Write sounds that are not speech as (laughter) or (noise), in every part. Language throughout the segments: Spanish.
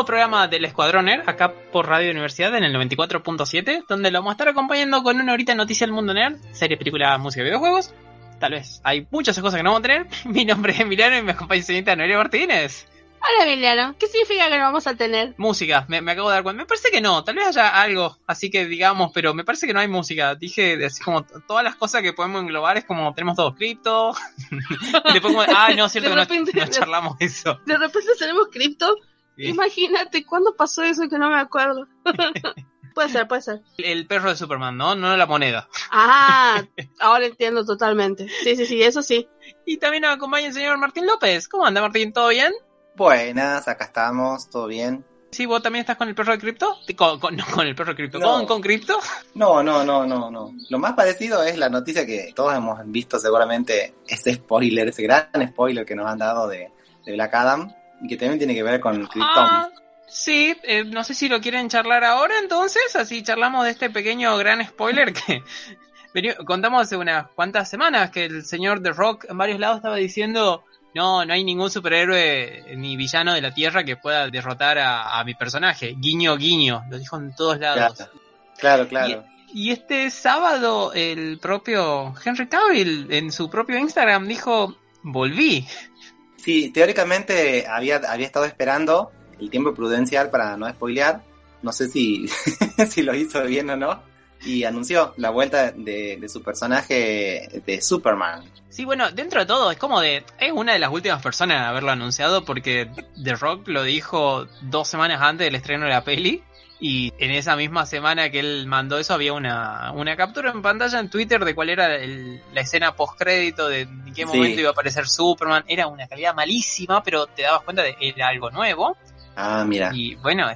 Nuevo programa del Escuadroner, acá por Radio Universidad en el 94.7, donde lo vamos a estar acompañando con una horita de noticias del mundo nerd, series, películas, música y videojuegos. Tal vez hay muchas cosas que no vamos a tener. (laughs) Mi nombre es Emiliano y me acompaña señorita Noelia Martínez. Hola Emiliano, ¿qué significa que no vamos a tener? Música, me, me, acabo de dar cuenta. Me parece que no, tal vez haya algo, así que digamos, pero me parece que no hay música. Dije, así como todas las cosas que podemos englobar es como tenemos todo cripto. (laughs) después como, ah, no, cierto, repente, no, no, (laughs) charlamos eso. De repente tenemos cripto. Imagínate, ¿cuándo pasó eso que no me acuerdo? (laughs) puede ser, puede ser. El perro de Superman, ¿no? No la moneda. Ah, (laughs) ahora entiendo totalmente. Sí, sí, sí, eso sí. Y también nos acompaña el señor Martín López. ¿Cómo anda, Martín? ¿Todo bien? Buenas, acá estamos, todo bien. Sí, vos también estás con el perro de cripto? Con, con, no, con el perro de cripto, no. ¿Con, con cripto? No, no, no, no, no. Lo más parecido es la noticia que todos hemos visto seguramente, ese spoiler, ese gran spoiler que nos han dado de, de Black Adam, y que también tiene que ver con Krypton. Ah, sí, eh, no sé si lo quieren charlar ahora entonces, así charlamos de este pequeño gran spoiler que (laughs) contamos hace unas cuantas semanas que el señor The Rock en varios lados estaba diciendo no, no hay ningún superhéroe ni villano de la Tierra que pueda derrotar a, a mi personaje. Guiño, guiño. Lo dijo en todos lados. Claro, claro. claro. Y, y, este sábado el propio Henry Cavill en su propio Instagram dijo, volví. Sí, teóricamente había, había estado esperando el tiempo prudencial para no spoilear. No sé si, (laughs) si lo hizo bien o no. Y anunció la vuelta de, su personaje de Superman. Sí, bueno, dentro de todo es como de... Es una de las últimas personas en haberlo anunciado porque The Rock lo dijo dos semanas antes del estreno de la peli. Y en esa misma semana que él mandó eso había una, una captura en pantalla en Twitter de cuál era el, la escena post-crédito, de en qué momento sí. iba a aparecer Superman. Era una calidad malísima, pero te dabas cuenta de que era algo nuevo. Ah, mira. Y bueno,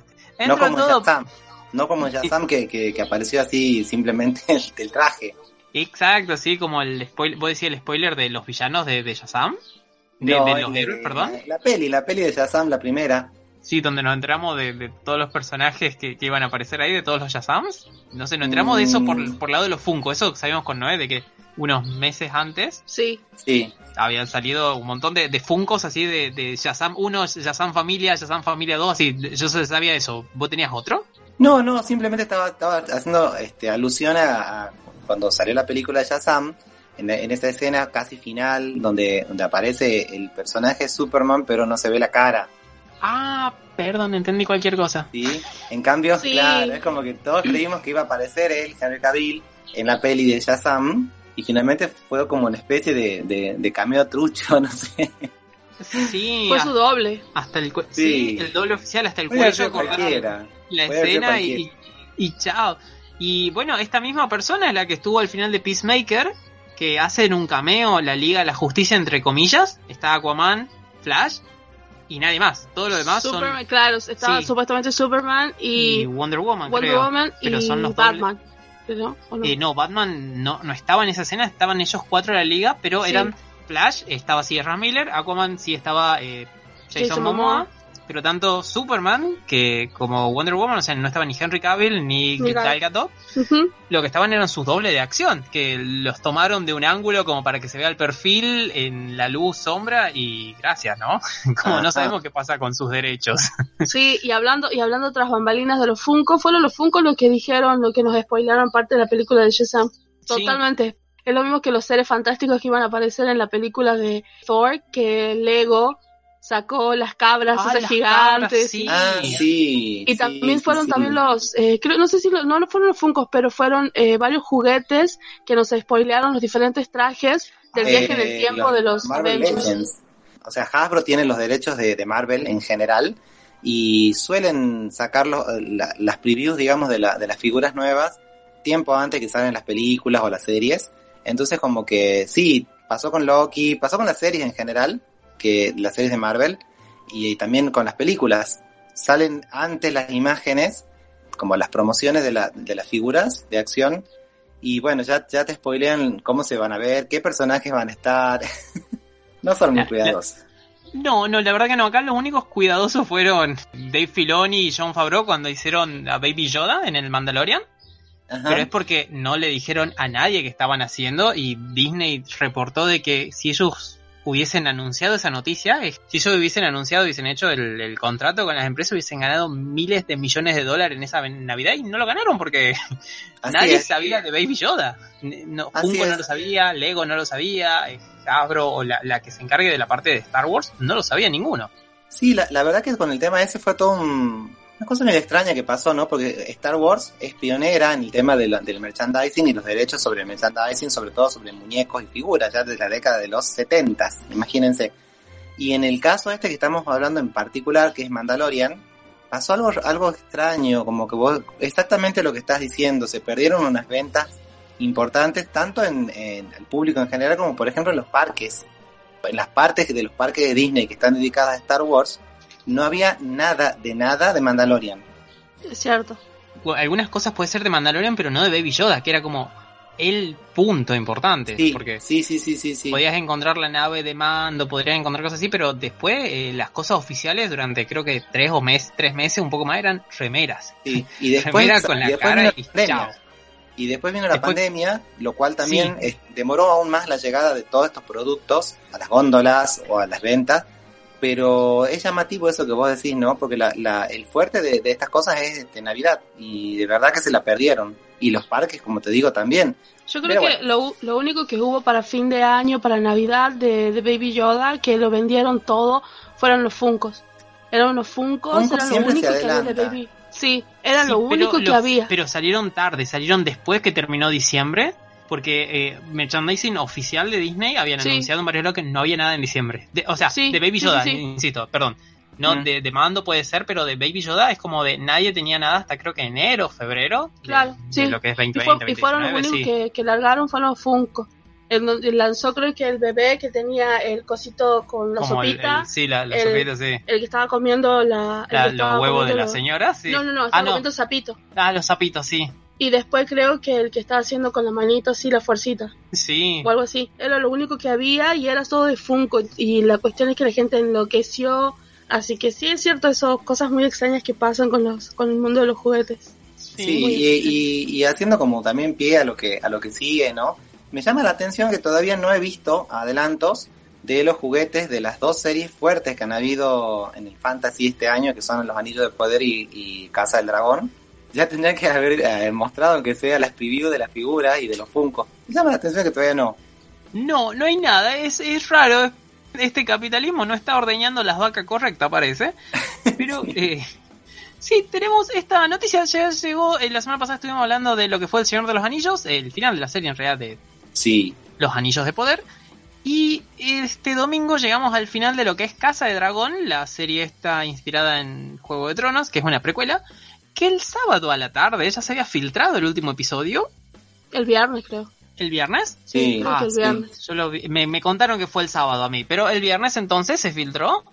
no como todo... Shazam. No como Shazam que, que, que, apareció así simplemente (laughs) el, el traje. Exacto, sí, como el spoiler, vos decías el spoiler de los villanos de, de Shazam. De, no, de los héroes, perdón. La, la, peli, la peli de Shazam, la primera. Sí, donde nos enteramos de, de todos los personajes que, que, iban a aparecer ahí, de todos los Shazams. No sé, nos enteramos mm. de eso por, por el lado de los Funko. Eso sabíamos con Noé, de que unos meses antes. Sí. Sí. Habían salido un montón de, de Funcos así de, de Shazam 1, Shazam Familia, Shazam Familia 2, así. Yo sabía eso. ¿Vos tenías otro? No, no, simplemente estaba, estaba haciendo este, alusión a, a cuando salió la película de Shazam, en, en, esa escena casi final, donde, donde aparece el personaje Superman, pero no se ve la cara. Ah, perdón, entendí cualquier cosa. Sí, en cambio, sí. claro, es como que todos creímos que iba a aparecer él, Henry Cavill, en la peli de Shazam, y finalmente fue como una especie de, de, de cameo trucho, (laughs) no sé. Sí, fue su doble. Hasta el sí. sí. el doble oficial, hasta el cuello cualquiera. la escena y, y chao. Y bueno, esta misma persona es la que estuvo al final de Peacemaker, que hace en un cameo la Liga de la Justicia, entre comillas. Está Aquaman, Flash y nadie más. Todo lo demás Superman, son... Claro, estaba sí. supuestamente Superman y... y, Wonder Woman, Wonder creo. Woman pero y son los Batman. ¿No? No? Eh, no? Batman no, no estaba en esa escena, estaban ellos cuatro en la liga, pero sí. eran Flash, estaba Sierra Miller, Aquaman sí estaba eh, Jason, Jason Momoa, Momoa pero tanto Superman que como Wonder Woman, o sea, no estaba ni Henry Cavill ni Gal Gadot, uh -huh. lo que estaban eran sus dobles de acción, que los tomaron de un ángulo como para que se vea el perfil en la luz, sombra y gracias, ¿no? (laughs) Como no sabemos qué pasa con sus derechos. (laughs) Sí, y hablando y hablando tras bambalinas de los Funko, fueron los Funko los que dijeron, lo que nos spoilaron parte de la película de Shazam. Totalmente. Sí. Es lo mismo que los seres fantásticos que iban a aparecer en la película de Thor, que Lego sacó las cabras Ah, esas las gigantes. cabras, sí. Ah, sí. Y sí, también sí, fueron sí. también los, eh, creo, no sé si lo- no no fueron los Funkos, pero fueron eh, varios juguetes que nos spoilearon los diferentes trajes del viaje en el Eh, tiempo de los Marvel Avengers. Legends. O sea, Hasbro tiene los derechos de, de Marvel en general y suelen sacar los- la- las previews, digamos, de, la- de las figuras nuevas tiempo antes que salen las películas o las series. Entonces, como que sí, pasó con Loki, pasó con las series en general, que las series de Marvel, y, también con las películas. Salen antes las imágenes, como las promociones de, la- de las figuras de acción, y bueno, ya, ya te spoilean cómo se van a ver, qué personajes van a estar. (laughs) no son muy cuidadosos. No, no, la verdad que no. Acá los únicos cuidadosos fueron Dave Filoni y John Favreau cuando hicieron a Baby Yoda en el Mandalorian. Ajá. Pero es porque no le dijeron a nadie que estaban haciendo y Disney reportó de que si ellos hubiesen anunciado esa noticia, si ellos hubiesen anunciado, hubiesen hecho el, el contrato con las empresas, hubiesen ganado miles de millones de dólares en esa Navidad y no lo ganaron porque (laughs) Así nadie es. sabía de Baby Yoda. No, Funko no lo sabía, Lego no lo sabía, eh, Hasbro o la, la que se encargue de la parte de Star Wars no lo sabía ninguno. Sí, la, la verdad que con el tema ese fue todo un- una cosa medio extraña que pasó, ¿no? Porque Star Wars es pionera en el tema de la- del merchandising y los derechos sobre el merchandising, sobre todo sobre muñecos y figuras, ya desde la década de los 70, imagínense. Y en el caso este que estamos hablando en particular, que es Mandalorian, pasó algo, algo extraño, como que vos, exactamente lo que estás diciendo, se perdieron unas ventas importantes, tanto en el público en general como por ejemplo en los parques. En las partes de los parques de Disney que están dedicadas a Star Wars, no había nada de nada de Mandalorian. Es cierto. Bueno, Algunas cosas puede ser de Mandalorian, pero no de Baby Yoda, que era como el punto importante. Sí, porque sí, sí, sí, sí, sí. podías encontrar la nave de mando, podrías encontrar cosas así, pero después eh, las cosas oficiales durante creo que tres o mes, tres meses, un poco más, eran remeras. Sí, Y (laughs) después, Remera con la y después cara vino la y pandemia. chao. Y después vino la Después- pandemia, lo cual también eh, demoró aún más la llegada de todos estos productos a las góndolas o a las ventas. Pero es llamativo eso que vos decís, ¿no? Porque la, la, el fuerte de, de estas cosas es de Navidad. Y de verdad que se la perdieron. Y los parques, como te digo, también. Yo Pero creo que lo, lo único que hubo para fin de año, para Navidad de, de Baby Yoda, que lo vendieron todo, fueron los Funcos. Eran los Funcos, Funko eran lo único que había de. Baby. Sí, era Sí, lo único que los- había. Pero salieron tarde, salieron después que terminó diciembre. Porque eh, merchandising oficial de Disney habían Sí. anunciado en varios que no había nada en diciembre. De- o sea, Sí, de Baby Yoda, sí, insisto, perdón. No, Mm. de, de mando puede ser, pero de Baby Yoda es como de nadie tenía nada hasta creo que enero, febrero. Claro, de, sí. lo que es Y, 2020, fue- y fueron los 2019, únicos que, que largaron, fueron los Funko. El, el lanzó creo que el bebé que tenía el cosito con la Como sopita, el- sí, la, la sopita, sí. el que estaba comiendo la, los huevos de la señora, sí. No, no, no, ah, no. comiendo sapito. Ah, los sapitos, sí. Y después creo que el que estaba haciendo con la manito así la fuercita. Sí. o algo así. Era lo único que había y era todo de Funko. Y la cuestión es que la gente enloqueció. Así que sí es cierto, esas cosas muy extrañas que pasan con los con el mundo de los juguetes. Sí, y, y- y haciendo como también pie a lo que a lo que sigue, ¿no? Me llama la atención que todavía no he visto adelantos de los juguetes de las dos series fuertes que han habido en el Fantasy este año, que son Los Anillos del Poder y, y Casa del Dragón. Ya tendría que haber eh, mostrado aunque sea las previews de las figuras y de los Funko. Me llama la atención que todavía no. No, no hay nada, es, es raro. Este capitalismo no está ordeñando las vacas correctas, parece. (laughs) Pero eh, sí, tenemos esta noticia. Ya llegó, eh, la semana pasada estuvimos hablando de lo que fue El Señor de los Anillos, el final de la serie en realidad de Sí, Los Anillos de Poder. Y este domingo llegamos al final de lo que es Casa de Dragón, la serie está inspirada en Juego de Tronos, que es una precuela, que el sábado a la tarde ya se había filtrado el último episodio, El viernes, creo. el viernes. sí. creo que el sí. viernes. Yo lo vi- me, me contaron que fue el sábado a mí, pero el viernes entonces se filtró.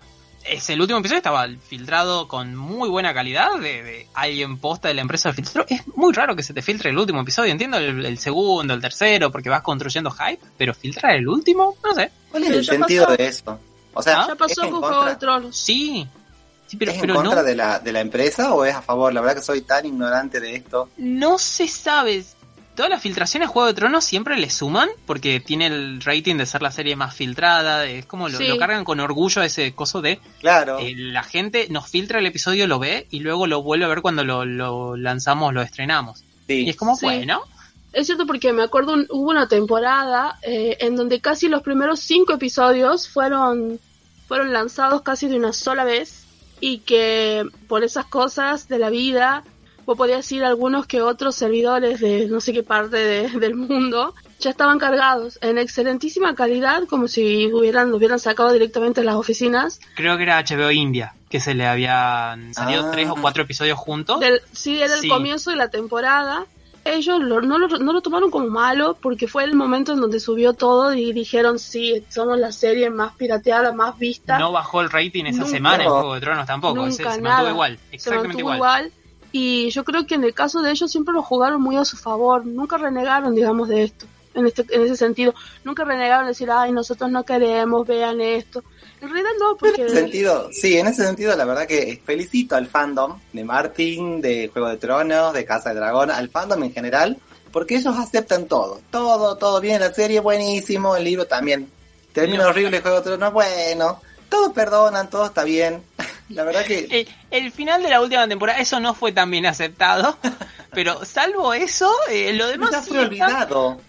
Es el último episodio estaba filtrado con muy buena calidad de, de alguien posta de la empresa lo filtró. Es muy raro que se te filtre el último episodio, entiendo el, el segundo, el tercero, porque vas construyendo hype, pero filtrar el último, no sé. ¿Cuál es el ya sentido pasó. de eso? O sea, ya ¿es pasó con Juego de Tronos. Sí, sí pero, ¿Es en contra no, de, la, de la empresa o es a favor? La verdad que soy tan ignorante de esto. no se sabe. Todas las filtraciones a Juego de Tronos siempre le suman, porque tiene el rating de ser la serie más filtrada, es como lo, Sí. lo cargan con orgullo ese coso de Claro. Eh, la gente nos filtra el episodio, lo ve y luego lo vuelve a ver cuando lo, lo lanzamos, lo estrenamos. sí. Y es como, Sí. bueno, Es cierto porque me acuerdo un- hubo una temporada eh, en donde casi los primeros cinco episodios fueron fueron lanzados casi de una sola vez y que por esas cosas de la vida vos podías ir a algunos que otros servidores de no sé qué parte de- del mundo ya estaban cargados en excelentísima calidad como si hubieran lo hubieran sacado directamente de las oficinas Creo que era HBO India, que se le habían salido Ah. tres o cuatro episodios juntos. Del, sí, era el Sí. comienzo de la temporada. Ellos lo- no, lo, no lo tomaron como malo porque fue el momento en donde subió todo y dijeron, sí, somos la serie más pirateada, más vista. No bajó el rating esa Nunca. semana en Juego de Tronos tampoco. Nunca, se, se mantuvo nada. igual, se exactamente mantuvo igual. igual. Y yo creo que en el caso de ellos siempre lo jugaron muy a su favor. Nunca renegaron, digamos, de esto. En, este, en ese sentido. Nunca renegaron de decir, ay, nosotros no queremos, vean esto. En realidad no, En porque... ese sentido, sí, en ese sentido, la verdad que felicito al fandom de Martin, de Juego de Tronos, de Casa de Dragón, al fandom en general, porque ellos aceptan todo. Todo, todo bien, la serie buenísimo, el libro también. Termina horrible Juego de Tronos, bueno. Todos perdonan, todo está bien. (laughs) La verdad que (laughs) El, el final de la última temporada, eso no fue tan bien aceptado. (laughs) pero salvo eso, eh, lo demás ya fue está- olvidado.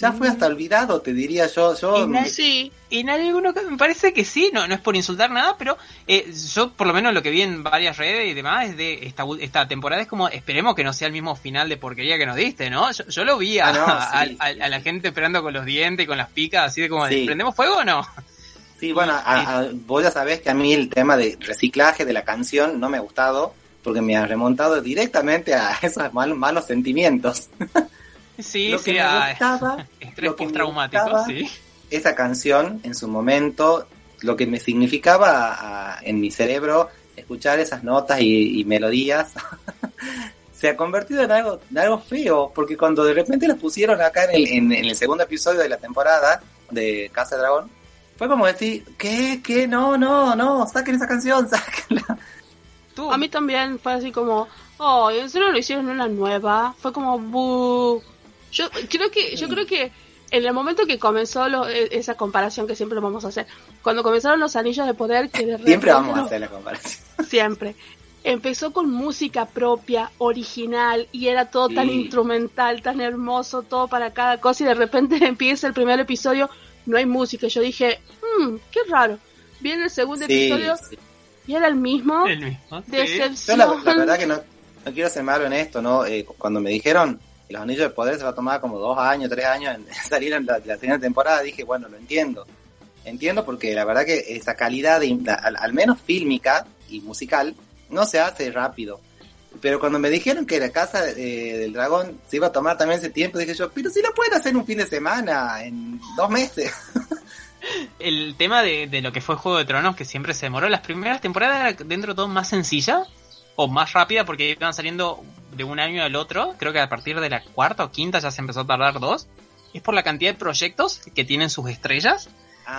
Ya fue hasta olvidado, te diría yo. Yo Y na- Sí, En alguno me parece que sí, no, no es por insultar nada, pero eh, yo por lo menos lo que vi en varias redes y demás es de esta, esta temporada es como esperemos que no sea el mismo final de porquería que nos diste, ¿no? Yo, yo lo vi a, Ah, no, (laughs) a- sí, a- sí. a la gente esperando con los dientes y con las picas, así de como, Sí. ¿prendemos fuego o no? Sí, bueno, vos ya sabés que a mí el tema de reciclaje de la canción no me ha gustado porque me ha remontado directamente a (laughs) esos mal- malos sentimientos. Sí, Lo que sí, me a gustaba, (laughs) estrés lo que me postraumático, gustaba- sí. esa canción en su momento, lo que me significaba a- en mi cerebro escuchar esas notas y, y melodías, (laughs) se ha convertido en algo, en algo feo, porque cuando de repente las pusieron acá en el, en- en el segundo episodio de la temporada de Casa de Dragón, fue como decir, ¿qué? ¿Qué? No, no, no, saquen esa canción, (laughs) sáquenla. Tú, A mí también fue así como, oh, ¿en serio lo hicieron una nueva? Fue como, buh. Yo creo que, yo creo que en el momento que comenzó lo- e- esa comparación que siempre lo vamos a hacer, cuando comenzaron los anillos de poder, que de repente Siempre vamos a hacer la comparación. siempre. Empezó con música propia, original, y era todo tan instrumental, tan hermoso, todo para cada cosa, y de repente (laughs) empieza el primer episodio, no hay música. y Yo dije, mmm, qué raro. Viene el segundo Sí, episodio sí. y era el mismo. el mismo. sí. Yo Decepción. la, la verdad que no, no quiero ser malo en esto, ¿no? Eh, cuando me dijeron que los anillos de poder se va a tomar como dos años, tres años (laughs) en salir en la, la siguiente temporada, dije, bueno, lo entiendo. Entiendo porque la verdad que esa calidad, al, menos fílmica y musical, no se hace rápido. Pero cuando me dijeron que la casa eh, del dragón se iba a tomar también ese tiempo, dije yo, pero si lo pueden hacer un fin de semana, en dos meses. (laughs) El tema de, de lo que fue Juego de Tronos, que siempre se demoró, las primeras temporadas era dentro de todo más sencilla o más rápida porque iban saliendo de un año al otro. Creo que a partir de la cuarta o quinta ya se empezó a tardar dos. Es por la cantidad de proyectos que tienen sus estrellas.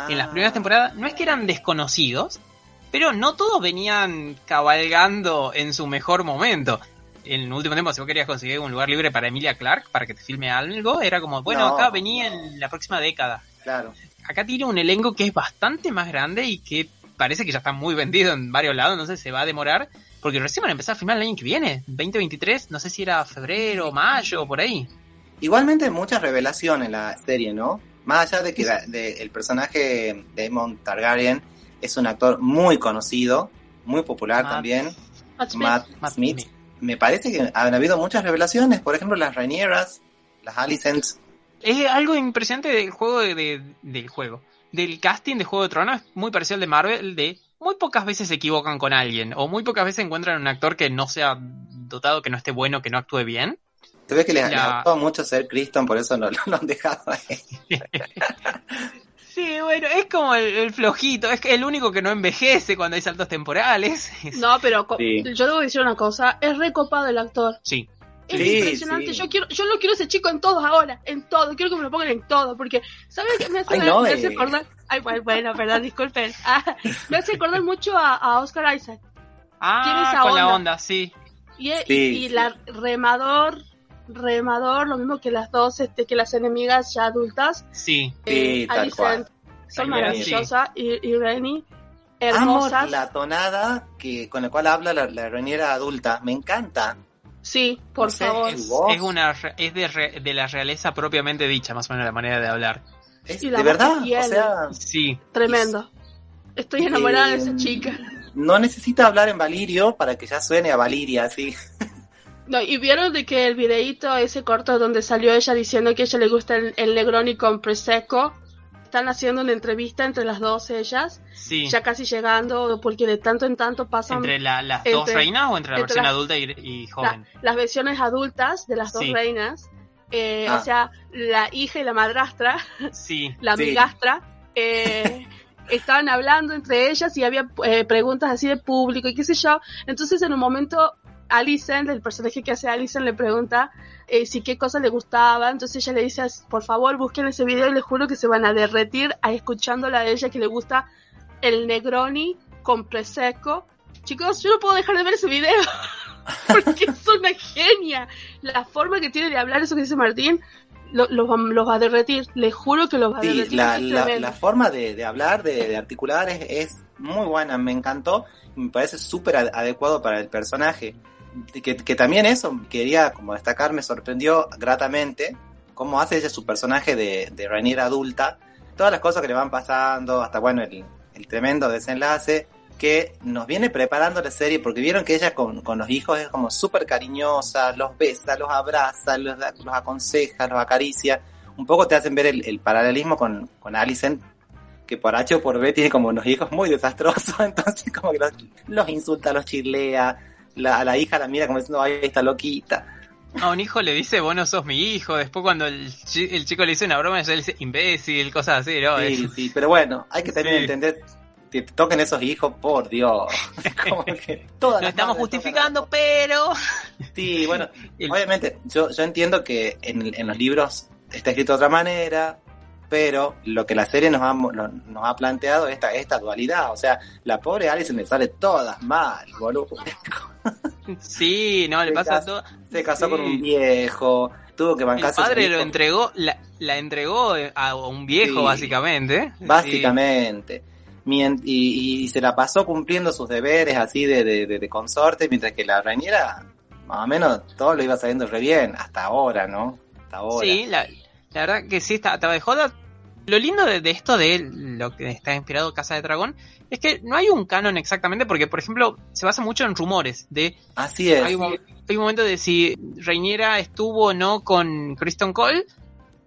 En las primeras temporadas no es que eran desconocidos, pero no todos venían cabalgando en su mejor momento. En el último tiempo, si vos querías conseguir un lugar libre para Emilia Clark, para que te filme algo, era como, bueno, No. acá venía en la próxima década Claro. acá tiene un elenco que es bastante más grande y que parece que ya está muy vendido en varios lados, no sé, se va a demorar, porque recién van a empezar a filmar el año que viene, 2023, no sé si era febrero, mayo, por ahí. Igualmente mucha revelación en la serie, ¿no? Más allá de que la- de- el personaje de Aemon Targaryen es un actor muy conocido, muy popular Matt- también, Matt Smith. Matt, Matt Smith. Smith. Me parece que han habido muchas revelaciones, por ejemplo las Rainieras, las Alicents. Es algo impresionante del juego de, de- del juego. Del casting de Juego de Tronos es muy parecido al de Marvel, de muy pocas veces se equivocan con alguien, o muy pocas veces encuentran un actor que no sea dotado, que no esté bueno, que no actúe bien. Se ve que les, La- gustó mucho ser Criston, por eso no lo han dejado ahí. (laughs) Sí, bueno, es como el, el flojito, es que el único que no envejece cuando hay saltos temporales. Es- No, pero Sí. yo debo decir una cosa, es recopado el actor. Sí, Es Sí, impresionante. sí. Yo quiero, yo lo quiero ese chico en todos ahora, en todo. Quiero que me lo pongan en todo, porque ¿sabes qué me hace, Ay, me no, hace eh. acordar? Ay, bueno, bueno, perdón, disculpen. (laughs) Ah, me hace acordar mucho a, a Oscar Isaac. Tiene Ah, esa con la onda. onda, sí. Y, y- Sí, y sí. la remador, remador, lo mismo que las dos, este, que las enemigas ya adultas. Sí. Sí, tal cual. Son maravillosas. Y, y Reni, Amo hermosas. la tonada que, con la cual habla la, la Rhaenyra adulta, me encanta. Sí, por favor. Es, voz. es una re- es de, re- de la realeza propiamente dicha, más o menos la manera de hablar. Es, de verdad, o sea, Sí, Tremendo. Estoy enamorada de Eh, esa chica. no necesita hablar en Valirio para que ya suene a Valiria, así. No, y vieron de que el videíto, ese corto donde salió ella diciendo que a ella le gusta el, el Negroni con Prosecco, están haciendo una entrevista entre las dos ellas, sí. ya casi llegando, porque de tanto en tanto pasan ¿Entre la- las entre- dos reinas o entre la entre versión las- adulta y, y la- joven? las versiones adultas de las dos Sí. reinas. Eh, Ah. O sea, la hija y la madrastra, Sí, (laughs) la Sí. amigastra, eh, (laughs) estaban hablando entre ellas y había eh, preguntas así de público y qué sé yo. Entonces, en un momento, Alicent, el personaje que hace Alicent, le pregunta eh, si qué cosa le gustaba. Entonces ella le dice, por favor, busquen ese video y les juro que se van a derretir a escuchándola a ella que le gusta el Negroni con Prosecco. Chicos, yo no puedo dejar de ver ese video (laughs) porque es una genia. La forma que tiene de hablar, eso que dice Martín, lo- los va, a derretir. Les juro que los va a derretir. la, es la, forma de, de hablar, de, de articular es, es muy buena, me encantó me parece súper ad- adecuado para el personaje. Que, que también eso, quería como destacar, me sorprendió gratamente cómo hace ella su personaje de, de Rainier adulta, todas las cosas que le van pasando, hasta bueno, el, el tremendo desenlace que nos viene preparando la serie, porque vieron que ella con, con los hijos es como súper cariñosa, los besa, los abraza, los, los aconseja, los acaricia. Un poco te hacen ver el, el paralelismo con, con Alicent, que por H o por B tiene como unos hijos muy desastrosos, (laughs) entonces como que los, los insulta, los chirlea, la, a la hija la mira como diciendo, ay, está loquita. a un hijo le dice, vos no sos mi hijo. Después, cuando el, chi- el chico le dice una broma, ella le dice imbécil, cosas así, ¿no? Sí, Es- sí, pero bueno, hay que también Sí. entender que te toquen esos hijos, por Dios. (laughs) Como que todas Lo estamos justificando, pero. Sí, bueno, (laughs) El- obviamente, yo, yo entiendo que en, en los libros está escrito de otra manera, pero lo que la serie nos ha, lo- nos ha planteado es esta, esta dualidad. O sea, la pobre Alice le sale todas mal, boludo. (laughs) Sí, no, le Se pasa casó- todo. Se casó Sí. con un viejo, tuvo que El bancarse. a su padre lo entregó, la, la entregó a un viejo, Sí. básicamente. Básicamente. Mien- y, y se la pasó cumpliendo sus deberes así de, de, de- de consorte, mientras que la reñera, más o menos, todo lo iba saliendo re bien, hasta ahora, ¿no? Hasta ahora. Sí, la, la verdad que sí, está- estaba de joda. Lo lindo de, de esto de lo que está inspirado Casa de Dragón es que no hay un canon exactamente, porque, por ejemplo, se basa mucho en rumores de Así es. hay un, hay un momento de si Reiniera estuvo o no con Kristen Cole.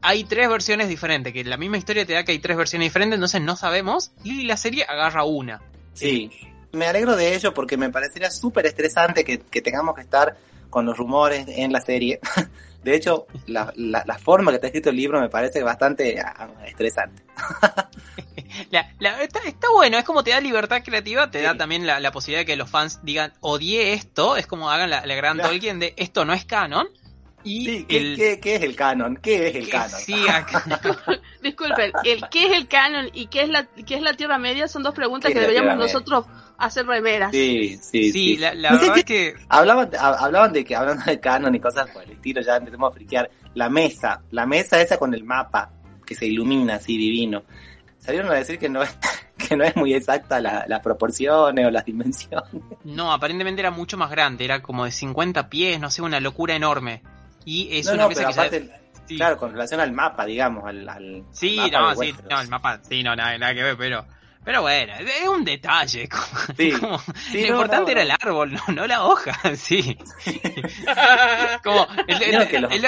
Hay tres versiones diferentes, que la misma historia te da que hay tres versiones diferentes, entonces no sabemos. Y la serie agarra una. Sí, me alegro de ello porque me parecería súper estresante que, que tengamos que estar con los rumores en la serie. (laughs) De hecho, la, la, la forma que está escrito el libro me parece bastante ah, estresante. (laughs) La- la- está, está bueno, es como te da libertad creativa, te da también la, la posibilidad de que los fans digan, odié esto, es como hagan la, gran Claro. Tolkien de esto no es canon. Y Sí, ¿qué, el, qué- qué es el canon? ¿Qué es el canon? sí, acá- (laughs) Disculpen, el ¿qué es el canon y qué es la, qué es la Tierra Media? Son dos preguntas ¿Qué que deberíamos Media? Hacer remeras. Sí, sí, sí, sí. la, la verdad es que Hablaban, hab- hablaban de que, hablando de canon y cosas por el estilo, ya empezamos a friquear. La mesa, la mesa esa con el mapa, que se ilumina así divino. Salieron a decir que no es, (laughs) que no es muy exacta la- las proporciones o las dimensiones. no, aparentemente era mucho más grande, era como de 50 pies, no sé, una locura enorme. Y es no, una no, mesa pero que ya- aparte, sí. claro, con relación al mapa, digamos, al, al Sí, mapa no, de sí, no, el mapa, sí, no, nada, nada que ver, pero, pero bueno, es un detalle. (laughs) Como, Sí, como- sí, lo no, importante no, era no. el árbol, no, no la hoja, (laughs) sí. (laughs) como, el- que los- el-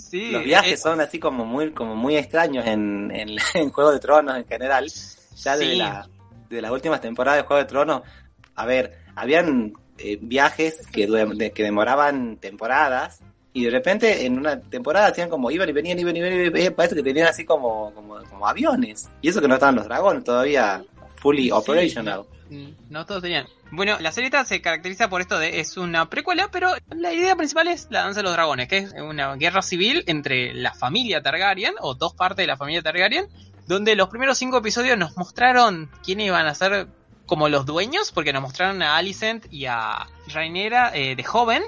sí, Los viajes son así como muy, como muy extraños en, en, en Juego de Tronos en general. Ya de, la, de las últimas temporadas de Juego de Tronos, a ver, habían eh, viajes que, du- de- que demoraban temporadas y de repente en una temporada hacían como iban y venían, iban y venían, y venían, parece que tenían así como, como, como aviones. Y eso que no estaban los dragones todavía fully Sí, operational. no, no todos tenían. Bueno, la serie se caracteriza por esto de es una precuela, pero la idea principal es la danza de los dragones, que es una guerra civil entre la familia Targaryen, o dos partes de la familia Targaryen, donde los primeros cinco episodios nos mostraron quiénes iban a ser como los dueños, porque nos mostraron a Alicent y a Rhaenyra eh, de joven.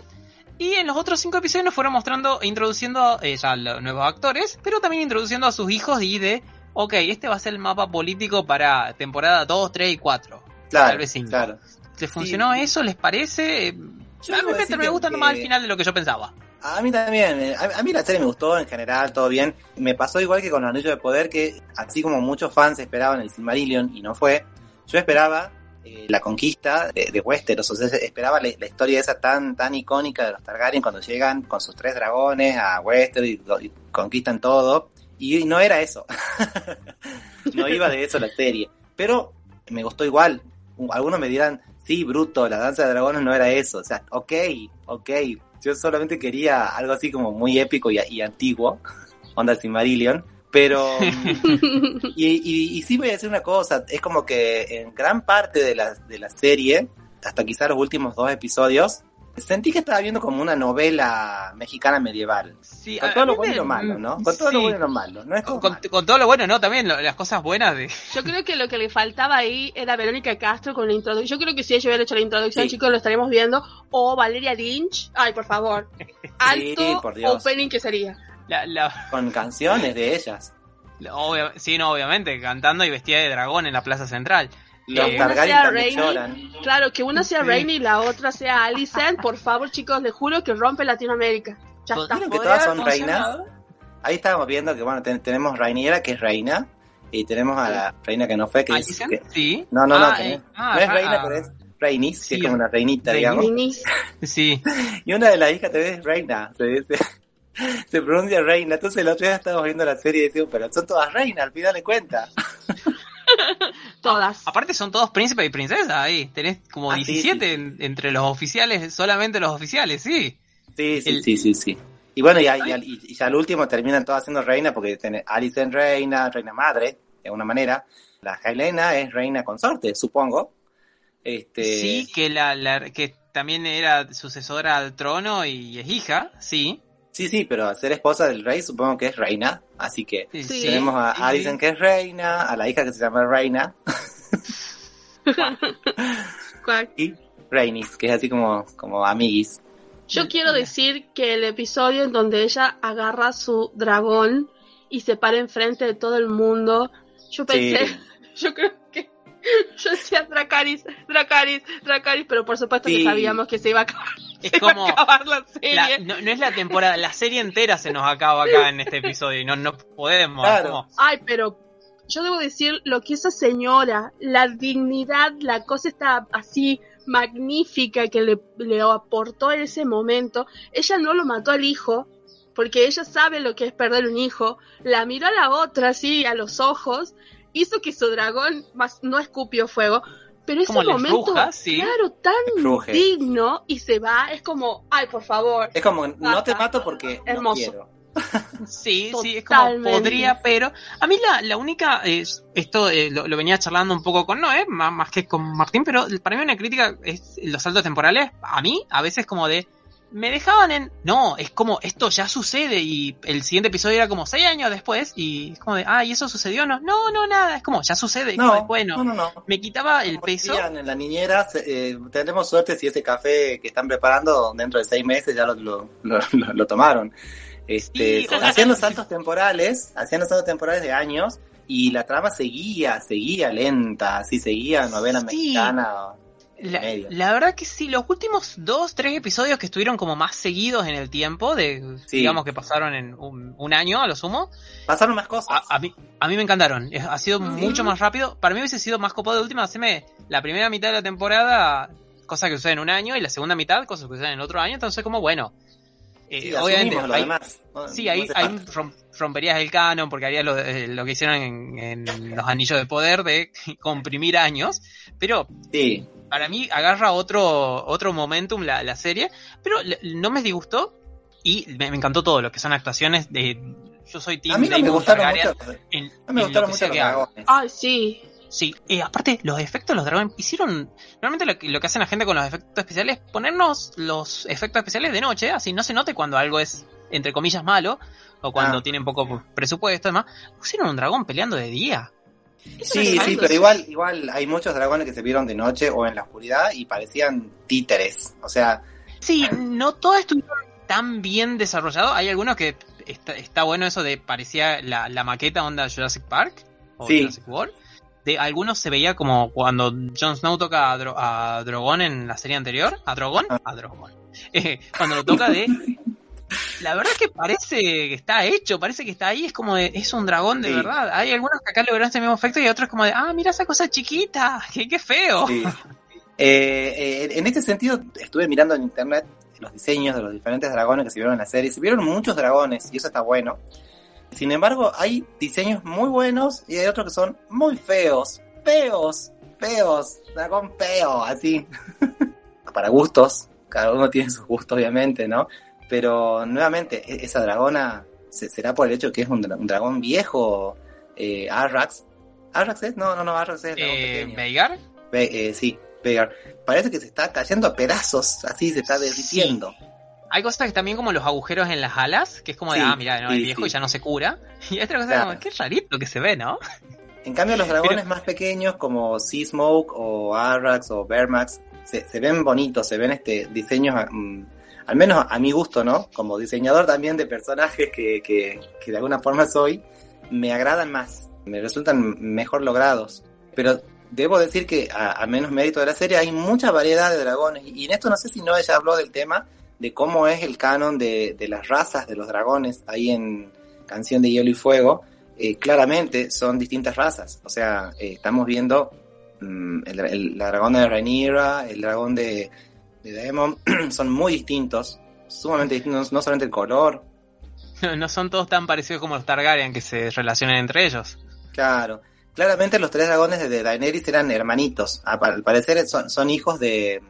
Y en los otros cinco episodios nos fueron mostrando, e introduciendo eh, ya los nuevos actores, pero también introduciendo a sus hijos y de, ok, este va a ser el mapa político para temporada 2, 3 y 4. Claro, Tal vez claro. ¿Les funcionó Sí. eso? ¿Les parece? Yo a mí me decir terminó que- gustando que- más al final de lo que yo pensaba. A mí también, eh, a, mí la serie me gustó en general, todo bien. Me pasó igual que con los Anillos de Poder, que así como muchos fans esperaban el Silmarillion y no fue, yo esperaba eh, la conquista de, de Westeros, esperaba la, historia esa tan tan icónica de los Targaryen cuando llegan con sus tres dragones a Westeros y, y conquistan todo, y no era eso. (laughs) no iba de eso la serie, pero me gustó igual. Algunos me dirán, sí, bruto, la danza de dragones no era eso, o sea, ok, ok, yo solamente quería algo así como muy épico y, y antiguo, (laughs) onda Silmarillion, pero... (laughs) y, y, y sí voy a decir una cosa, es como que en gran parte de la, de la serie, hasta quizá los últimos dos episodios, sentí que estaba viendo como una novela mexicana medieval. Sí, Con todo lo bueno y lo malo, ¿no? Con todo lo sí. bueno y lo malo. No es Con, todo con- malo. con todo lo bueno, ¿no? También lo- las cosas buenas de... Yo creo que lo que le faltaba ahí era Verónica Castro con la introducción. Yo creo que si ella hubiera hecho la introducción, Sí. chicos, lo estaríamos viendo. O Valeria Lynch. Ay, por favor. (laughs) Alto por Dios. opening que sería. La, la- Con canciones de ellas. obvia- sí, no, obviamente, cantando y vestida de dragón en la plaza central. Los Eh, Targaryen Rainy. lloran. Claro, que una sea Sí. Rainy y la otra sea Alicent. Por favor, chicos, les juro que rompe Latinoamérica. Ya Pues está. ¿Vieron que ¿Podría todas son reinas? Ahí estábamos viendo que, bueno, ten- tenemos Rainiera, que es reina, y tenemos a la reina que no fue, que es... ¿Alicent? que- Sí. no, no, no, Ah, que eh, no, ah, no es ah, reina, pero es Rainis, Sí, que es como una reinita, Rhaenys. digamos. Sí. (laughs) Y una de las hijas también es reina, se, se, (laughs) se pronuncia reina. Entonces el otro día estábamos viendo la serie y decimos, pero son todas reinas, al final de cuentas. (laughs) Todas. Aparte son todos príncipes y princesas ahí. Tenés como Ah, sí, 17 sí, sí. en- entre los oficiales, solamente los oficiales, sí. Sí, sí, El- sí, sí, sí. Y bueno, y, ya- y, al- y- y ya al último terminan todas siendo reina porque tiene Alice en reina, reina madre, de alguna manera. La Helena es reina consorte, supongo. Este, Sí, que la, la- que también era sucesora al trono y es hija, sí. Sí, sí, pero ser esposa del rey supongo que es reina. Así que Sí, tenemos a sí. Alison que es reina, a la hija que se llama Reina (laughs) y Rainis, que es así como, como amiguis. Yo quiero decir que el episodio en donde ella agarra su dragón y se para enfrente de todo el mundo, yo pensé, Sí. (laughs) yo creo que (laughs) yo decía Dracaris, Dracaris, Dracaris, pero por supuesto que sabíamos que se iba a acabar, Es se iba a como... acabar la serie. la- no, no es la temporada, la serie entera se nos acaba acá en este episodio y no, no podemos. Claro. como- Ay, pero yo debo decir lo que esa señora, la dignidad, la cosa está así magnífica que le, le aportó en ese momento. Ella no lo mató al hijo, porque ella sabe lo que es perder un hijo. La miró a la otra así a los ojos, hizo que su dragón más no escupió fuego. Pero ese momento, ruja, sí. claro, tan Ruge. digno y se va, es como, ay, por favor. Es como, no te mato porque no Hermoso. quiero. (laughs) Sí, sí, es como podría, pero a mí la, la única, es, esto eh, lo, lo venía charlando un poco con Noé, más, más que con Martín, pero para mí una crítica es los saltos temporales, a mí a veces como de, me dejaban en, no, es como, esto ya sucede y el siguiente episodio era como seis años después y es como de, ah, ¿y eso sucedió? No, no, no, nada, es como, ya sucede, y como de, No, bueno, no, no, no. me quitaba el peso. decían en la niñera, eh, tenemos suerte si ese café que están preparando dentro de seis meses ya lo, lo, lo- lo- lo tomaron. Este, Sí, hacían los saltos temporales, hacían los saltos temporales de años y la trama seguía, seguía lenta, así seguía novela Sí. mexicana. La, verdad que sí, los últimos dos, tres episodios que estuvieron como más seguidos en el tiempo, de Sí. digamos que pasaron en un, un año a lo sumo, Pasaron más cosas. a, a mí, a mí me encantaron. Ha sido mucho más rápido. Para mí hubiese sido más copado de última, hacerme la primera mitad de la temporada, cosa que sucede en un año, y la segunda mitad, cosas que suceden en otro año. Entonces, como bueno, eh, Sí, obviamente, hay- demás. No- sí, no ahí, rom- romperías el canon, porque harías lo, eh, lo que hicieron en, en los anillos de poder de (laughs) comprimir años. Pero Sí, para mí agarra otro, otro momentum la, la serie, pero le- no me disgustó y me, me encantó todo lo que son actuaciones de... Yo soy Team a mí no me gustaron mucho. en, No me gustaron que mucho los que haga. dragones. Ay, sí. Sí, eh, aparte los efectos de los dragones hicieron... Normalmente lo, que- lo que hacen la gente con los efectos especiales es ponernos los efectos especiales de noche, así no se note cuando algo es, entre comillas, malo, o cuando Ah. tienen poco presupuesto, además. Pusieron un dragón peleando de día. Sí, sí, pero igual, igual hay muchos dragones que se vieron de noche o en la oscuridad y parecían títeres. O sea, Sí, no todos estuvieron tan bien desarrollados. Hay algunos que está, está bueno eso de parecía la, la maqueta onda Jurassic Park o Sí. Jurassic World. de algunos se veía como cuando Jon Snow toca a, Dro- a Drogon en la serie anterior. ¿A Drogon? A Drogon. (laughs) Eh, cuando lo toca de... La verdad es que parece que está hecho, parece que está ahí, es como de, es un dragón de Sí. verdad. Hay algunos que acá lograron ese mismo efecto y otros como de, ah, mira esa cosa chiquita, (laughs) qué, qué feo. Sí. Eh, eh, en este sentido, estuve mirando en internet los diseños de los diferentes dragones que se vieron en la serie. Se vieron muchos dragones y eso está bueno. Sin embargo, hay diseños muy buenos y hay otros que son muy feos. Feos, feos. Dragón feo, así. (laughs) Para gustos. Cada uno tiene sus gustos, obviamente, ¿no? Pero nuevamente, e- esa dragona se- será por el hecho de que es un, dra- un dragón viejo. Eh, Arrax. ¿Arrax es? No, no, no, Arrax es Eh. Veigar, Ve- eh, sí, Vegar. Parece que se está cayendo a pedazos, así se está derritiendo. Hay cosas que también como los agujeros en las alas, que es como de, Sí, ah, mira, no, el sí, viejo y ya no se cura. (laughs) Y hay otra cosa Claro. como, qué rarito que se ve, ¿no? En cambio, los (laughs) dragones más pequeños como Sea Smoke o Arrax o Vermax se, se ven bonitos, se ven este diseños, mm, al menos a mi gusto, ¿no? Como diseñador también de personajes que, que, de alguna forma soy, me agradan más, me resultan mejor logrados. Pero debo decir que a, a menos mérito de la serie hay mucha variedad de dragones. Y en esto no sé si no ella habló del tema de cómo es el canon de, de las razas de los dragones ahí en Canción de Hielo y Fuego. Eh, claramente son distintas razas. O sea, eh, estamos viendo mm, el, el- la dragón de Rhaenyra, el dragón de, de Daemon, (clears throat) son muy distintos, sumamente distintos, no solamente el color, (laughs) No son todos tan parecidos como los Targaryen que se relacionan entre ellos. claro. Claramente los tres dragones de Daenerys eran hermanitos. Al parecer son, son hijos de,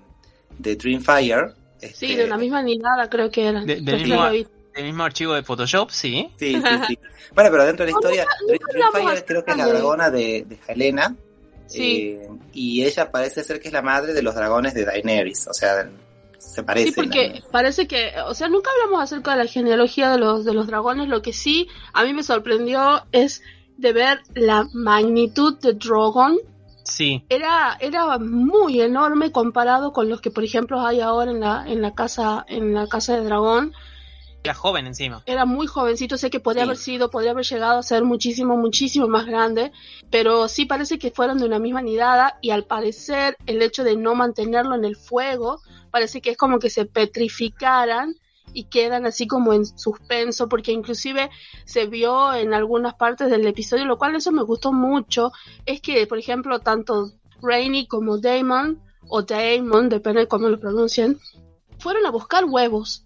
de Dreamfire. Sí, este, de la misma nidada creo que eran. De- del mismo-. El archivo de Photoshop, sí. Sí, sí, (laughs) sí. Bueno, pero dentro de la No, historia, hablamos Dreamfire creo que es la dragona de, de Helena. Sí. eh, y ella parece ser que es la madre de los dragones de Daenerys. O sea, se parece. Sí, porque parece que, o sea, nunca hablamos acerca de la genealogía de los, de los dragones. Lo que sí a mí me sorprendió es de ver la magnitud de Drogon. Sí. Era, era muy enorme comparado con los que, por ejemplo, hay ahora en la, en la casa, en la casa de dragón. Era joven encima. Era muy jovencito, sé que podría Sí. haber sido, podría haber llegado a ser muchísimo, muchísimo más grande, pero sí parece que fueron de una misma nidada y al parecer el hecho de no mantenerlo en el fuego, parece que es como que se petrificaran y quedan así como en suspenso, porque inclusive se vio en algunas partes del episodio, lo cual eso me gustó mucho, es que, por ejemplo, tanto Rainy como Damon, o Damon, depende de cómo lo pronuncien, fueron a buscar huevos.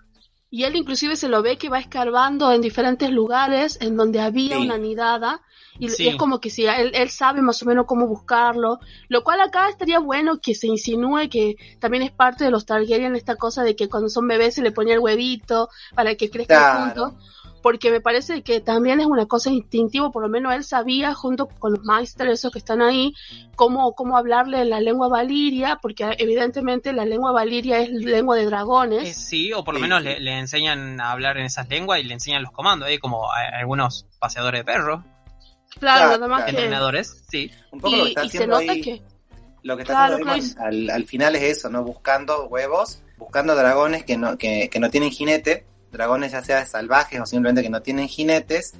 Y él inclusive se lo ve que va escarbando en diferentes lugares en donde había Sí. una nidada. Y Sí. y es como que si él, él sabe más o menos cómo buscarlo. Lo cual acá estaría bueno que se insinúe que también es parte de los Targaryen esta cosa de que cuando son bebés se le ponía el huevito para que crezcan Claro. juntos. Porque me parece que también es una cosa instintiva, por lo menos él sabía junto con los maestros esos que están ahí, cómo, cómo hablarle la lengua valiria, porque evidentemente la lengua valiria es lengua de dragones. Eh, sí, o por lo menos sí. Le, le enseñan a hablar en esas lenguas y le enseñan los comandos, eh, como a- algunos paseadores de perros, Claro, Claro, nada más claro. que... entrenadores, sí. un poco lo que Y, está y se nota ahí, que... lo que está Claro, haciendo claro. al, al final es eso, ¿no? Buscando huevos, buscando dragones que no, que, que no tienen jinete, dragones ya sea salvajes o simplemente que no tienen jinetes,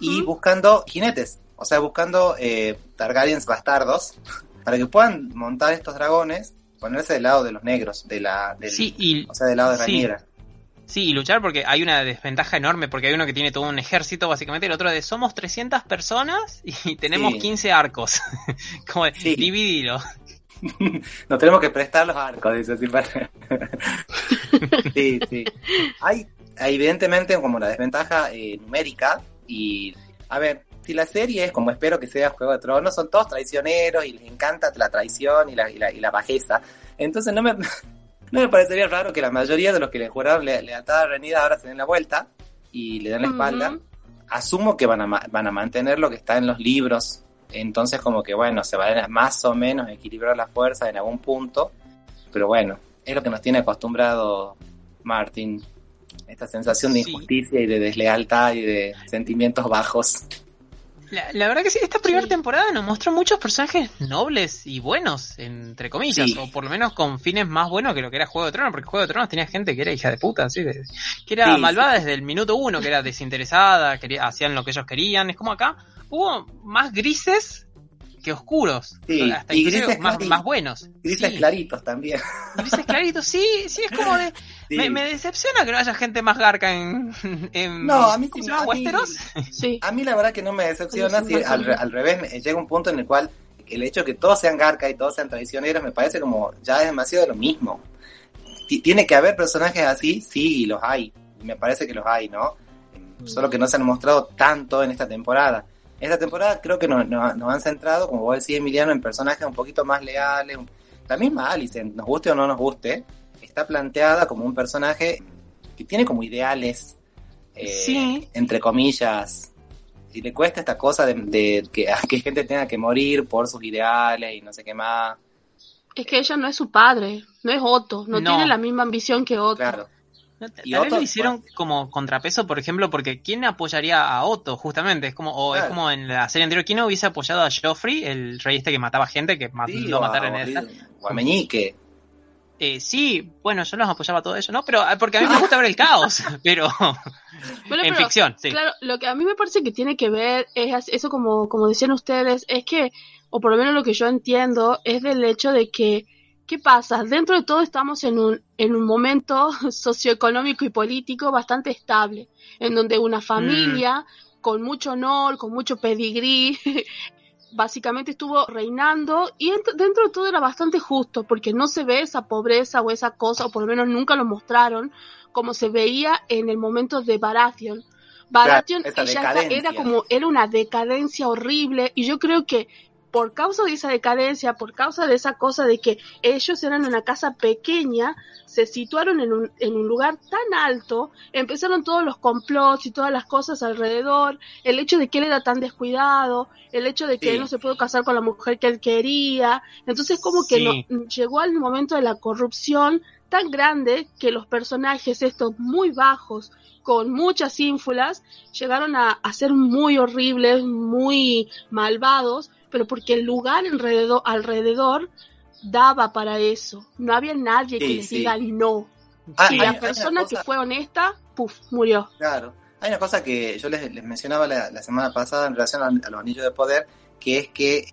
y buscando jinetes, o sea, buscando eh, Targaryens bastardos, (laughs) para que puedan montar estos dragones, ponerse del lado de los negros, de la, del, Sí, y, o sea, del lado de sí. Rhaenyra. sí, y luchar porque hay una desventaja enorme, porque hay uno que tiene todo un ejército, básicamente, y el otro de somos 300 personas (laughs) y tenemos Sí. 15 arcos. (laughs) como de, Sí. dividilo. Nos tenemos que prestar los arcos, dice así para... sí, sí. Hay evidentemente como la desventaja eh, numérica y, a ver, si la serie es como espero que sea Juego de Tronos, son todos traicioneros y les encanta la traición y la, y la, y la bajeza. Entonces no me, (laughs) no me parecería raro que la mayoría de los que le juraron le- lealtad a Renida ahora se den la vuelta y le den la espalda. Asumo que van a, van a mantener lo que está en los libros. Entonces como que bueno, se van a más o menos equilibrar la fuerza en algún punto. Pero bueno, es lo que nos tiene acostumbrado Martin. Esta sensación de Sí. injusticia y de deslealtad y de sentimientos bajos. La, la verdad que sí, esta primera Sí. temporada nos mostró muchos personajes nobles y buenos, entre comillas, Sí. o por lo menos con fines más buenos que lo que era Juego de Tronos, porque Juego de Tronos tenía gente que era hija de puta, ¿sí? De- que era Sí, malvada desde el minuto uno, que era desinteresada, quería, hacían lo que ellos querían. Es como acá, hubo más grises que oscuros. Sí, Hasta y grises más, buenos. Grises Sí. claritos también. Grises claritos, sí, sí, es como de... (laughs) Sí. Me, me decepciona que no haya gente más garca en... en No, a mí a mí- Westeros. Sí. A mí la verdad que no me decepciona, Sí, al, re- al revés, me- llega un punto en el cual el hecho de que todos sean garca y todos sean traicioneros me parece como ya es demasiado de lo mismo. Ti- Tiene que haber personajes así, sí, y los hay, y me parece que los hay, ¿no? Solo que no se han mostrado tanto en esta temporada. Esta temporada creo que nos, nos- nos han centrado, como vos decís, Emiliano, en personajes un poquito más leales. La misma Alicent, nos guste o no nos guste, está planteada como un personaje que tiene como ideales, eh, Sí. entre comillas, y le cuesta esta cosa de, de que, (laughs) que gente tenga que morir por sus ideales y no sé qué más. Es que ella no es su padre, no es Otto, no, No. tiene la misma ambición que Otto. Claro. Y Otto, lo hicieron como contrapeso, por ejemplo, porque ¿quién apoyaría a Otto, justamente? Es como, o es como en la serie anterior, ¿quién hubiese apoyado a Joffrey, el rey este que mataba gente, que mandó Sí, matar en esta? o a Meñique. Eh, sí, bueno, yo los apoyaba a todo eso, ¿no? Pero ah, porque a mí me gusta ver el caos, (laughs) pero (laughs) Bueno, en pero, ficción, sí. Claro, lo que a mí me parece que tiene que ver es eso como, como decían ustedes, es que, o por lo menos lo que yo entiendo, es del hecho de que, ¿qué pasa? Dentro de todo estamos en un, en un momento (laughs) socioeconómico y político bastante estable, en donde una familia con mucho honor, con mucho pedigrí, (laughs) básicamente estuvo reinando y ent- dentro de todo era bastante justo porque no se ve esa pobreza o esa cosa, o por lo menos nunca lo mostraron, como se veía en el momento de Baratheon. Baratheon esa ella era como era una decadencia horrible y yo creo que por causa de esa decadencia, por causa de esa cosa de que ellos eran una casa pequeña, se situaron en un, en un lugar tan alto, empezaron todos los complots y todas las cosas alrededor, el hecho de que él era tan descuidado, el hecho de que Sí. él no se pudo casar con la mujer que él quería, entonces como que no- llegó al momento de la corrupción tan grande que los personajes estos muy bajos, con muchas ínfulas, llegaron a, a ser muy horribles, muy malvados, pero porque el lugar alrededor, alrededor daba para eso. No había nadie que Sí, les sí. diga no. Ah, y hay- la persona cosa- que fue honesta, puf, murió. Claro. Hay una cosa que yo les, les mencionaba la, la semana pasada en relación a, a los anillos de poder, que es que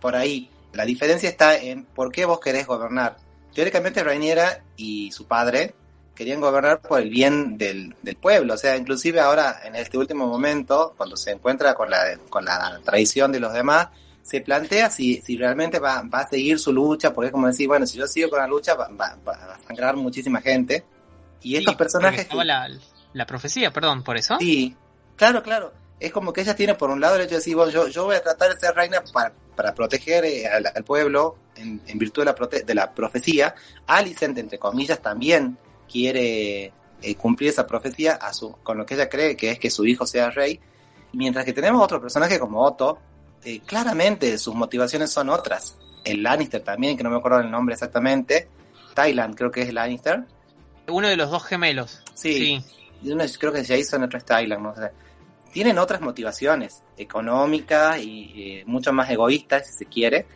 por ahí la diferencia está en por qué vos querés gobernar. Teóricamente Rainiera y su padre querían gobernar por el bien del, del pueblo, o sea, inclusive ahora en este último momento, cuando se encuentra con la, con la traición de los demás, se plantea si, si realmente va, va a seguir su lucha, porque es como decir, bueno, si yo sigo con la lucha va, va- va a sangrar muchísima gente. Y estos personajes... estaba la, la profecía, perdón, por eso. Sí, claro, claro. Es como que ella tiene por un lado el hecho de decir, bueno, yo, yo voy a tratar de ser reina para, para proteger eh, al, al pueblo en, en virtud de la, prote- de la profecía. Alicent, entre comillas, también quiere eh, cumplir esa profecía a su, con lo que ella cree que es que su hijo sea rey. Mientras que tenemos otro personaje como Otto, eh, claramente sus motivaciones son otras. El Lannister también, que no me acuerdo el nombre exactamente. Thailand creo que es Lannister. Uno de los dos gemelos. Sí. Y uno creo que es Jason, otro es Thailand, no. Tienen otras motivaciones económicas y eh, mucho más egoístas, si se quiere.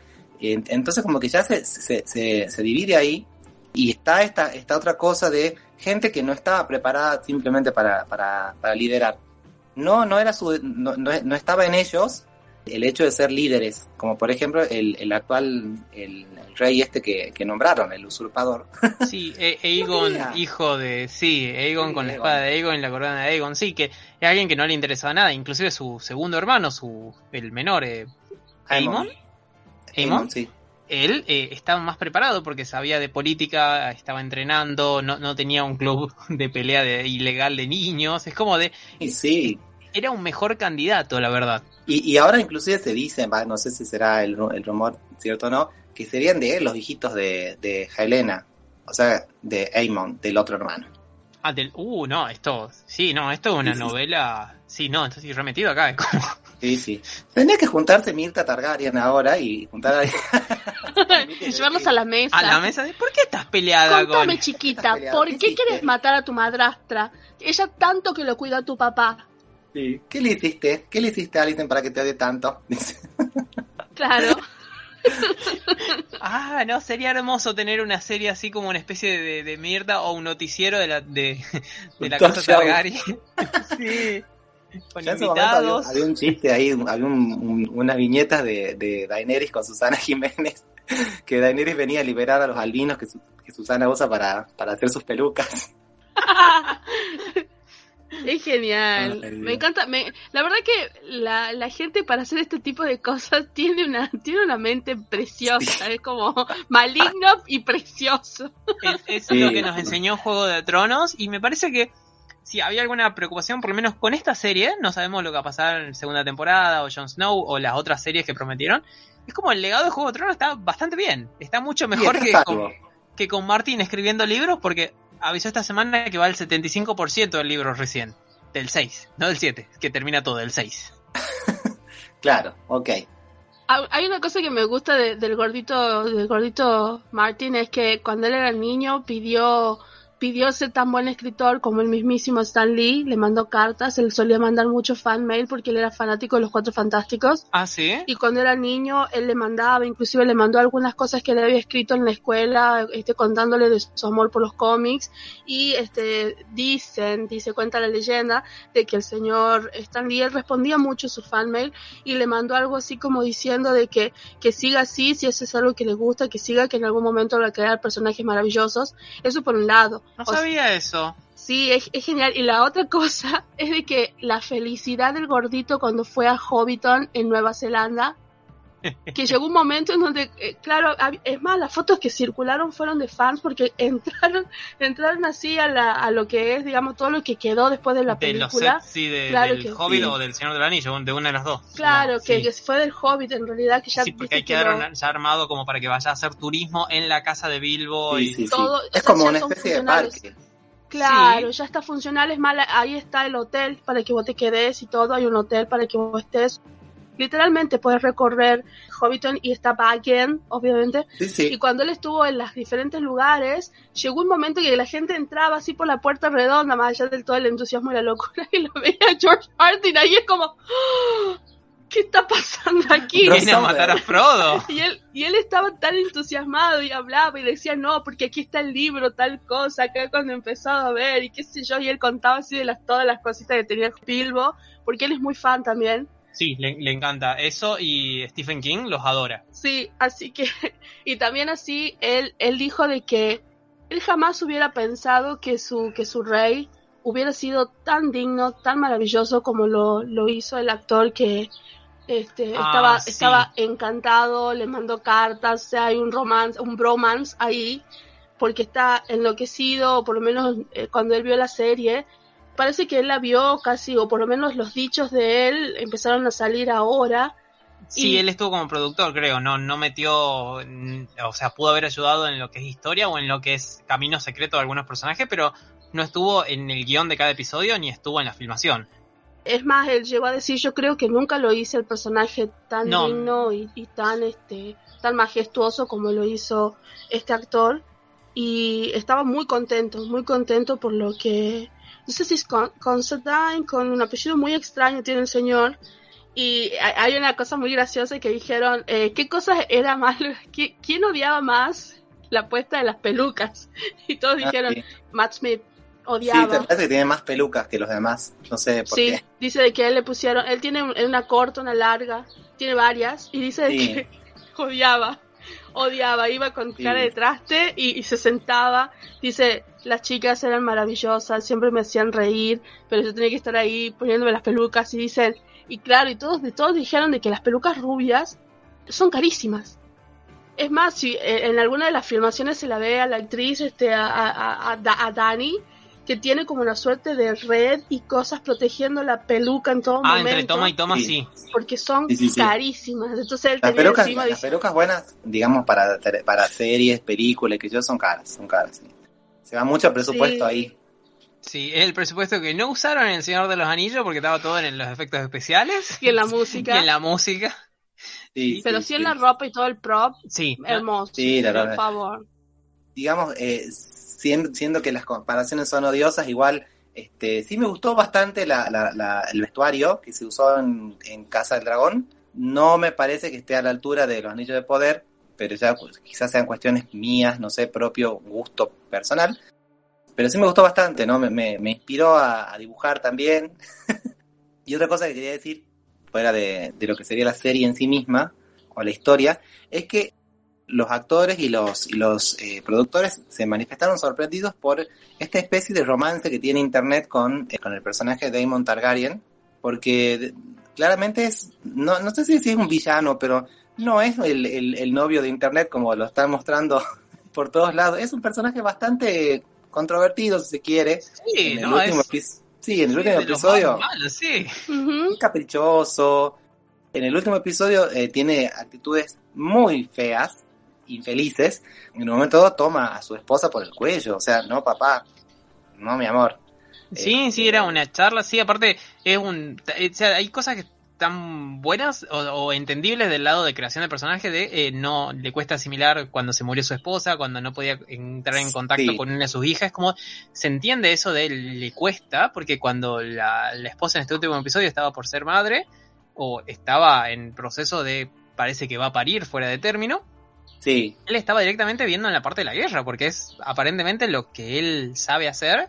En- Entonces como que ya se, se, se, se divide ahí y está esta, esta otra cosa de gente que no estaba preparada simplemente para, para, para liderar. No, no, era su, no, no, no estaba en ellos el hecho de ser líderes, como por ejemplo el, el actual, el, el rey este que, que nombraron, el usurpador. (laughs) Sí, E- Aegon, hijo de. Sí, Aegon Sí, con la espada de Aegon y la corona de Aegon. Sí, que es alguien que no le interesaba nada. Inclusive su segundo hermano, su el menor, eh, Aemon. Aemon, sí. él eh, estaba más preparado porque sabía de política, estaba entrenando, no, no tenía un club de pelea de, ilegal de niños. Es como de. Y sí, Era un mejor candidato, la verdad. Y, y ahora inclusive se dice, va, no sé si será el, ru- el rumor cierto o no, que serían de él los hijitos de, de Helena, o sea, de Aemon, del otro hermano. Ah, del. Uh, no, esto. Sí, no, esto es una Sí, sí, sí. novela. Sí, no, sí remetido acá. Es como. (laughs) Sí, sí. Tendría que juntarse Mirta Targaryen ahora y juntar a... (laughs) y llevarlos a la mesa. A la mesa de. ¿Por qué estás peleada Contame, con.? chiquita. ¿por ¿Qué quieres matar a tu madrastra? Ella tanto que lo cuida a tu papá. ¿Qué le hiciste? ¿Qué le hiciste a Alicent para que te odie tanto? (laughs) Dice. Claro. Ah, no, sería hermoso tener una serie así como una especie de, de mierda o un noticiero de la, de, de la casa show. Targaryen. (laughs) sí. con Ya en ese momento había, invitados. había un chiste ahí, había un- un- unas viñetas de, de Daenerys con Susana (laughs) Jiménez, que Daenerys venía a liberar a los albinos que, Su- que Susana usa para, para hacer sus pelucas. Es genial. Ay, me encanta. Me, la verdad que la, la gente para hacer este tipo de cosas (laughs) tiene una, tiene una mente preciosa. Es como maligno y precioso. Es, es Sí, lo que nos enseñó Juego de Tronos y me parece que si había alguna preocupación, por lo menos con esta serie, no sabemos lo que va a pasar en segunda temporada o Jon Snow o las otras series que prometieron. Es como el legado de Juego de Tronos está bastante bien, está mucho mejor que con, que con Martin escribiendo libros porque avisó esta semana que va el 75% del libro recién, del 6, no del 7, que termina todo, del 6. (laughs) Claro, ok. Ah, Hay una cosa que me gusta de- del gordito, del gordito Martin es que cuando él era niño pidió pidió ser tan buen escritor como el mismísimo Stan Lee, le mandó cartas, él solía mandar mucho fan mail porque él era fanático de los Cuatro Fantásticos. Ah, sí. Y cuando era niño, él le mandaba, inclusive le mandó algunas cosas que le había escrito en la escuela, este, contándole de su amor por los cómics. Y este, dicen, dice, cuenta la leyenda, de que el señor Stan Lee él respondía mucho a su fanmail y le mandó algo así como diciendo de que, que siga así, si eso es algo que le gusta, que siga, que en algún momento va a crear personajes maravillosos. Eso por un lado. No O sea, sabía eso. Sí, es, es genial. Y la otra (laughs) cosa es de que la felicidad del gordito cuando fue a Hobbiton en Nueva Zelanda, (laughs) que llegó un momento en donde, eh, claro, es más, las fotos que circularon fueron de fans porque (laughs) entraron, entraron así a, la, a lo que es, digamos, todo lo que quedó después de la De los sets, sí, de- Claro del que- Hobbit Sí. o del Señor del Anillo, de una de las dos. Claro, Sí. que, que fue del Hobbit en realidad, que ya sí, porque viste hay que que dar lo- un- ya armado como para que vaya a hacer turismo en la casa de Bilbo Sí, y sí, sí. todo- o Es sea, como una son especie de parque. Claro, Sí. ya está funcional, es mala, ahí está el hotel para que vos te quedes y todo, hay un hotel para que vos estés. Literalmente puedes recorrer Hobbiton y está Baggin, obviamente. Sí, Y cuando él estuvo en los diferentes lugares, llegó un momento que la gente entraba así por la puerta redonda, más allá del todo el entusiasmo y la locura, y lo veía a George Martin ahí es como, "Ah, ¿qué está pasando aquí? Viene a matar a Frodo. Y él, y él estaba tan entusiasmado y hablaba y decía, no, porque aquí está el libro, tal cosa, acá cuando empezó a ver y qué sé yo, y él contaba así de las, todas las cositas que tenía Bilbo, porque él es muy fan también. Sí, le, le encanta eso y Stephen King los adora. Sí, así que, (laughs) y también así, él, él dijo de que él jamás hubiera pensado que su, que su rey hubiera sido tan digno, tan maravilloso como lo, lo hizo el actor que este, Ah, estaba, sí. estaba encantado, le mandó cartas, o sea, hay un romance, un bromance ahí, porque está enloquecido, o por lo menos eh, cuando él vio la serie, parece que él la vio casi, o por lo menos los dichos de él empezaron a salir ahora, Sí, Y- él estuvo como productor, creo, no, no metió, mm, o sea, pudo haber ayudado en lo que es historia o en lo que es camino secreto de algunos personajes, pero no estuvo en el guion de cada episodio ni estuvo en la filmación. Es más, él llegó a decir, yo creo que nunca lo hice el personaje tan No. digno y, y tan este tan majestuoso como lo hizo este actor y estaba muy contento, muy contento por lo que no sé si es Con- Considine con un apellido muy extraño tiene el señor y hay- una cosa muy graciosa que dijeron eh, qué cosa era más (laughs) ¿Qui- quién odiaba más la puesta de las pelucas (laughs) y todos Ah, dijeron sí. Matt Smith Sí, odiaba te parece que tiene más pelucas que los demás. No sé por Sí, qué. dice de que él le pusieron, él tiene un- una corta, una larga, tiene varias, y dice de Sí. que (laughs) odiaba, odiaba, iba con cara de traste y, y se sentaba, dice, las chicas eran maravillosas, siempre me hacían reír, pero yo tenía que estar ahí poniéndome las pelucas y dicen, y claro, y todos, de todos dijeron de que las pelucas rubias son carísimas. Es más, si eh, en alguna de las filmaciones se la ve a la actriz, este, a, a, a- a Dani, que tiene como una suerte de red y cosas protegiendo la peluca en todo Ah, momento. entre toma y toma, Sí. sí. Porque son Sí, sí, sí. carísimas. Entonces él Las tenía pelucas, encima las dice, pelucas buenas, digamos, para, para series, películas, que yo son caras, son caras. sí. Se va mucho presupuesto Sí. ahí. Sí, es el presupuesto que no usaron en El Señor de los Anillos porque estaba todo en los efectos especiales y en la y música. en la música. Sí, pero sí, sí, en sí. la ropa y todo el prop, Sí, hermoso. Sí, la por verdad. favor. digamos, eh, siendo, que las comparaciones son odiosas, igual, este, sí me gustó bastante la, la- la- el vestuario que se usó en, Casa del Dragón. No me parece que esté a la altura de los Anillos de Poder, pero ya pues, quizás sean cuestiones mías, no sé, propio gusto personal. Pero sí me gustó bastante, ¿no? Me, me- me inspiró a, a dibujar también. (laughs) Y otra cosa que quería decir, fuera de, de lo que sería la serie en sí misma, o la historia, es que los actores y los, y los eh, productores se manifestaron sorprendidos por esta especie de romance que tiene Internet con, eh, con el personaje de Damon Targaryen, porque claramente es, no, no sé si, es un villano, pero no es el, el- el novio de Internet como lo están mostrando (laughs) por todos lados. Es un personaje bastante controvertido, si se quiere. Sí, en el no, último, es- epi- sí, en el sí, último de los episodio malos, sí. Caprichoso. En el último episodio eh, tiene actitudes muy feas, infelices. En un momento dado toma a su esposa por el cuello. O sea, no, papá, no, mi amor. Sí, Eh, sí, era una charla, sí, aparte es un... eh, O sea, hay cosas que están buenas o, o entendibles del lado de creación de personaje de eh, no le cuesta asimilar cuando se murió su esposa, cuando no podía entrar en contacto Sí. con una de sus hijas, es como se entiende eso de le cuesta, porque cuando la, la esposa en este último episodio estaba por ser madre o estaba en proceso de parece que va a parir fuera de término, Sí, él estaba directamente viendo en la parte de la guerra, porque es aparentemente lo que él sabe hacer.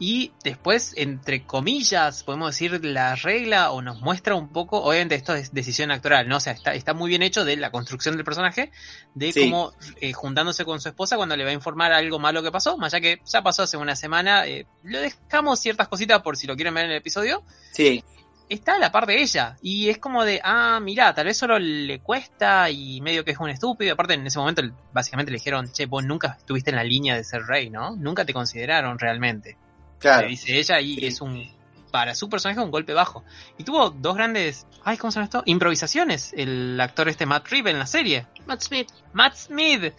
Y después, entre comillas, podemos decir la regla o nos muestra un poco, obviamente esto es decisión actoral, ¿no? O sea, está, está muy bien hecho de la construcción del personaje, de Sí. cómo eh, juntándose con su esposa cuando le va a informar algo malo que pasó, más ya que ya pasó hace una semana, eh, le dejamos ciertas cositas por si lo quieren ver en el episodio, sí, está a la par de ella. Y es como de, ah, mira, tal vez solo le cuesta y medio que es un estúpido. Aparte, en ese momento, básicamente le dijeron, che, vos nunca estuviste en la línea de ser rey, ¿no? Nunca te consideraron realmente. claro. Le dice ella y Sí. es un, para su personaje, un golpe bajo. Y tuvo dos grandes, ay, ¿cómo se llama esto? Improvisaciones. El actor este Matt Reeves en la serie. Matt Smith. Matt Smith.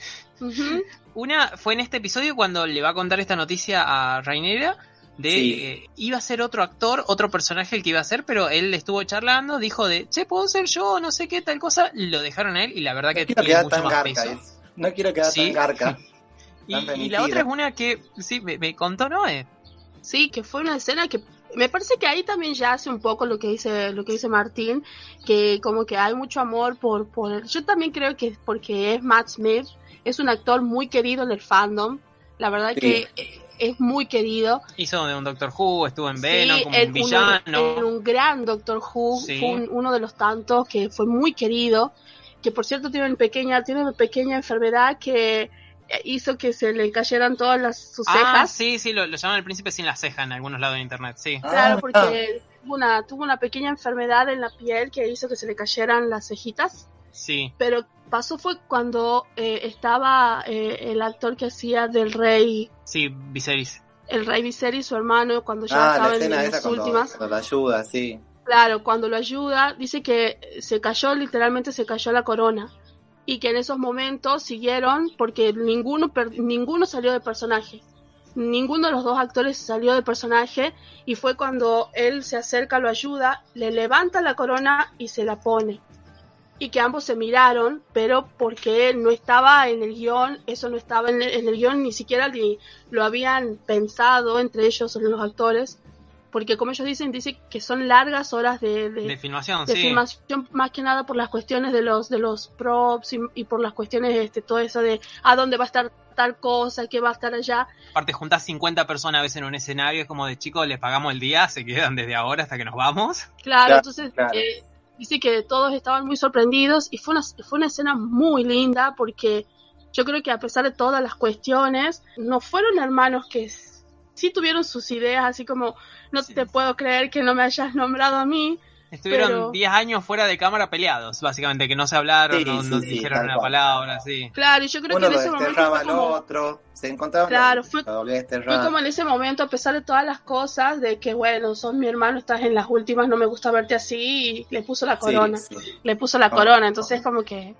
Una fue en este episodio cuando le va a contar esta noticia a Rainera de Sí. eh, iba a ser otro actor, otro personaje el que iba a ser, pero él estuvo charlando, dijo de, che, puedo ser yo, no sé qué, tal cosa, lo dejaron a él y la verdad que No quiero tiene quedar mucho tan más garca. peso. es- No quiero quedar Sí. tan garca. Y, (laughs) tan y la otra es una que, sí, me, me contó Noé. Sí, que fue una escena que me parece que ahí también ya hace un poco lo que dice lo que dice Martín, que como que hay mucho amor por por. Yo también creo que es porque es Matt Smith, es un actor muy querido en el fandom. La verdad Sí. que eh, es muy querido. Hizo de un Doctor Who, estuvo en Sí, Venom como un villano. en un gran Doctor Who, Sí. fue un- uno de los tantos que fue muy querido, que por cierto tiene una pequeña, tiene una pequeña enfermedad que eh, hizo que se le cayeran todas las, sus ah, cejas. sí, sí, lo, lo llaman el príncipe sin la ceja en algunos lados de internet, sí. Claro, Ah, porque tuvo una, tuvo una pequeña enfermedad en la piel que hizo que se le cayeran las cejitas. Sí, Pero pasó fue cuando eh, estaba eh, el actor que hacía del rey, sí, Viserys. el rey Viserys, su hermano, cuando ya Ah, la estaba en, escena en esa las cuando, últimas. cuando la ayuda, sí. Claro, cuando lo ayuda, dice que se cayó, literalmente se cayó la corona. Y que en esos momentos siguieron porque ninguno, per- ninguno salió de personaje. Ninguno de los dos actores salió de personaje y fue cuando él se acerca, lo ayuda, le levanta la corona y se la pone. Y que ambos se miraron, pero porque no estaba en el guion, eso no estaba en el, en el guion, ni siquiera ni lo habían pensado entre ellos, los actores, porque como ellos dicen, dice que son largas horas de, de, De filmación, de sí. filmación más que nada por las cuestiones de los de los props y, y por las cuestiones este todo eso de a dónde va a estar tal cosa qué va a estar allá Aparte, juntas 50 personas a veces en un escenario, es como de chicos, les pagamos el día, se quedan desde ahora hasta que nos vamos. claro, Claro, entonces claro. eh, dice que todos estaban muy sorprendidos y fue una fue una escena muy linda porque yo creo que a pesar de todas las cuestiones no fueron hermanos que sí tuvieron sus ideas así como no Sí. te puedo creer que no me hayas nombrado a mí Estuvieron Pero- 10 años fuera de cámara peleados, básicamente, que no se hablaron, Sí, no, sí, no sí, dijeron una cual. palabra, sí. claro y yo creo Uno que lo en ese momento fue al como otro, se encontraban, Claro, fue- Fue como en ese momento, a pesar de todas las cosas, de que bueno, sos mi hermano, estás en las últimas, no me gusta verte así, y le puso la corona, sí. le puso la Oh, corona, entonces como que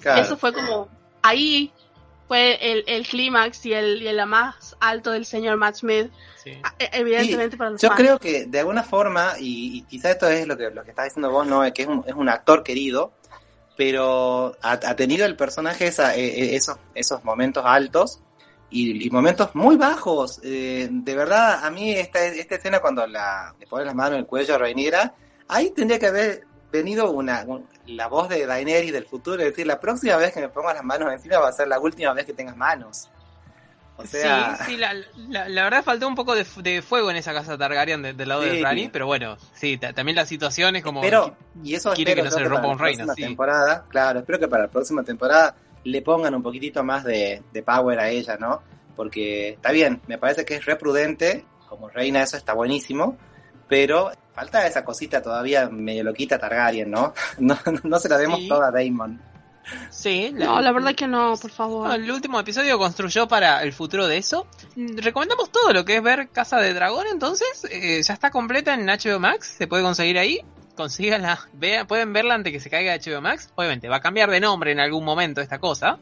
Claro. eso fue como ahí fue el, el clímax y el, y el más alto del señor Matt Smith, sí. a- e- evidentemente para los Yo fans. creo que de alguna forma, y, y quizá esto es lo que, lo que estás diciendo vos, no, que es un, es un actor querido, pero ha, ha tenido el personaje esa, eh, eh, esos, esos momentos altos y, y momentos muy bajos. Eh, de verdad, a mí esta, esta escena cuando la, le pone las manos en el cuello a Rhaenyra, ahí tendría que haber venido una, un- la voz de Daenerys del futuro, es decir, la próxima vez que me pongas las manos encima va a ser la última vez que tengas manos. O sea... Sí, sí, la, (laughs) la, la verdad faltó un poco de, de, fuego en esa casa Targaryen de, del lado Sí, de Rani, pero bueno, sí, ta- también la situación es como... Pero, y eso quiere que no se le rompa un reino, sí. temporada, claro, espero que para la próxima temporada le pongan un poquitito más de, de power a ella, ¿no? Porque está bien, me parece que es re prudente, como reina eso está buenísimo, pero falta esa cosita todavía medio loquita Targaryen, ¿no? (laughs) No, no se la demos Sí. toda a Daemon. Sí, No, la verdad que no, por favor. El último episodio construyó para el futuro de eso. Mm, Recomendamos todo lo que es ver Casa de Dragón, entonces eh, ya está completa en HBO Max, se puede conseguir ahí. Consíganla, (laughs) vean, pueden verla antes que se caiga HBO Max. Obviamente va a cambiar de nombre en algún momento esta cosa.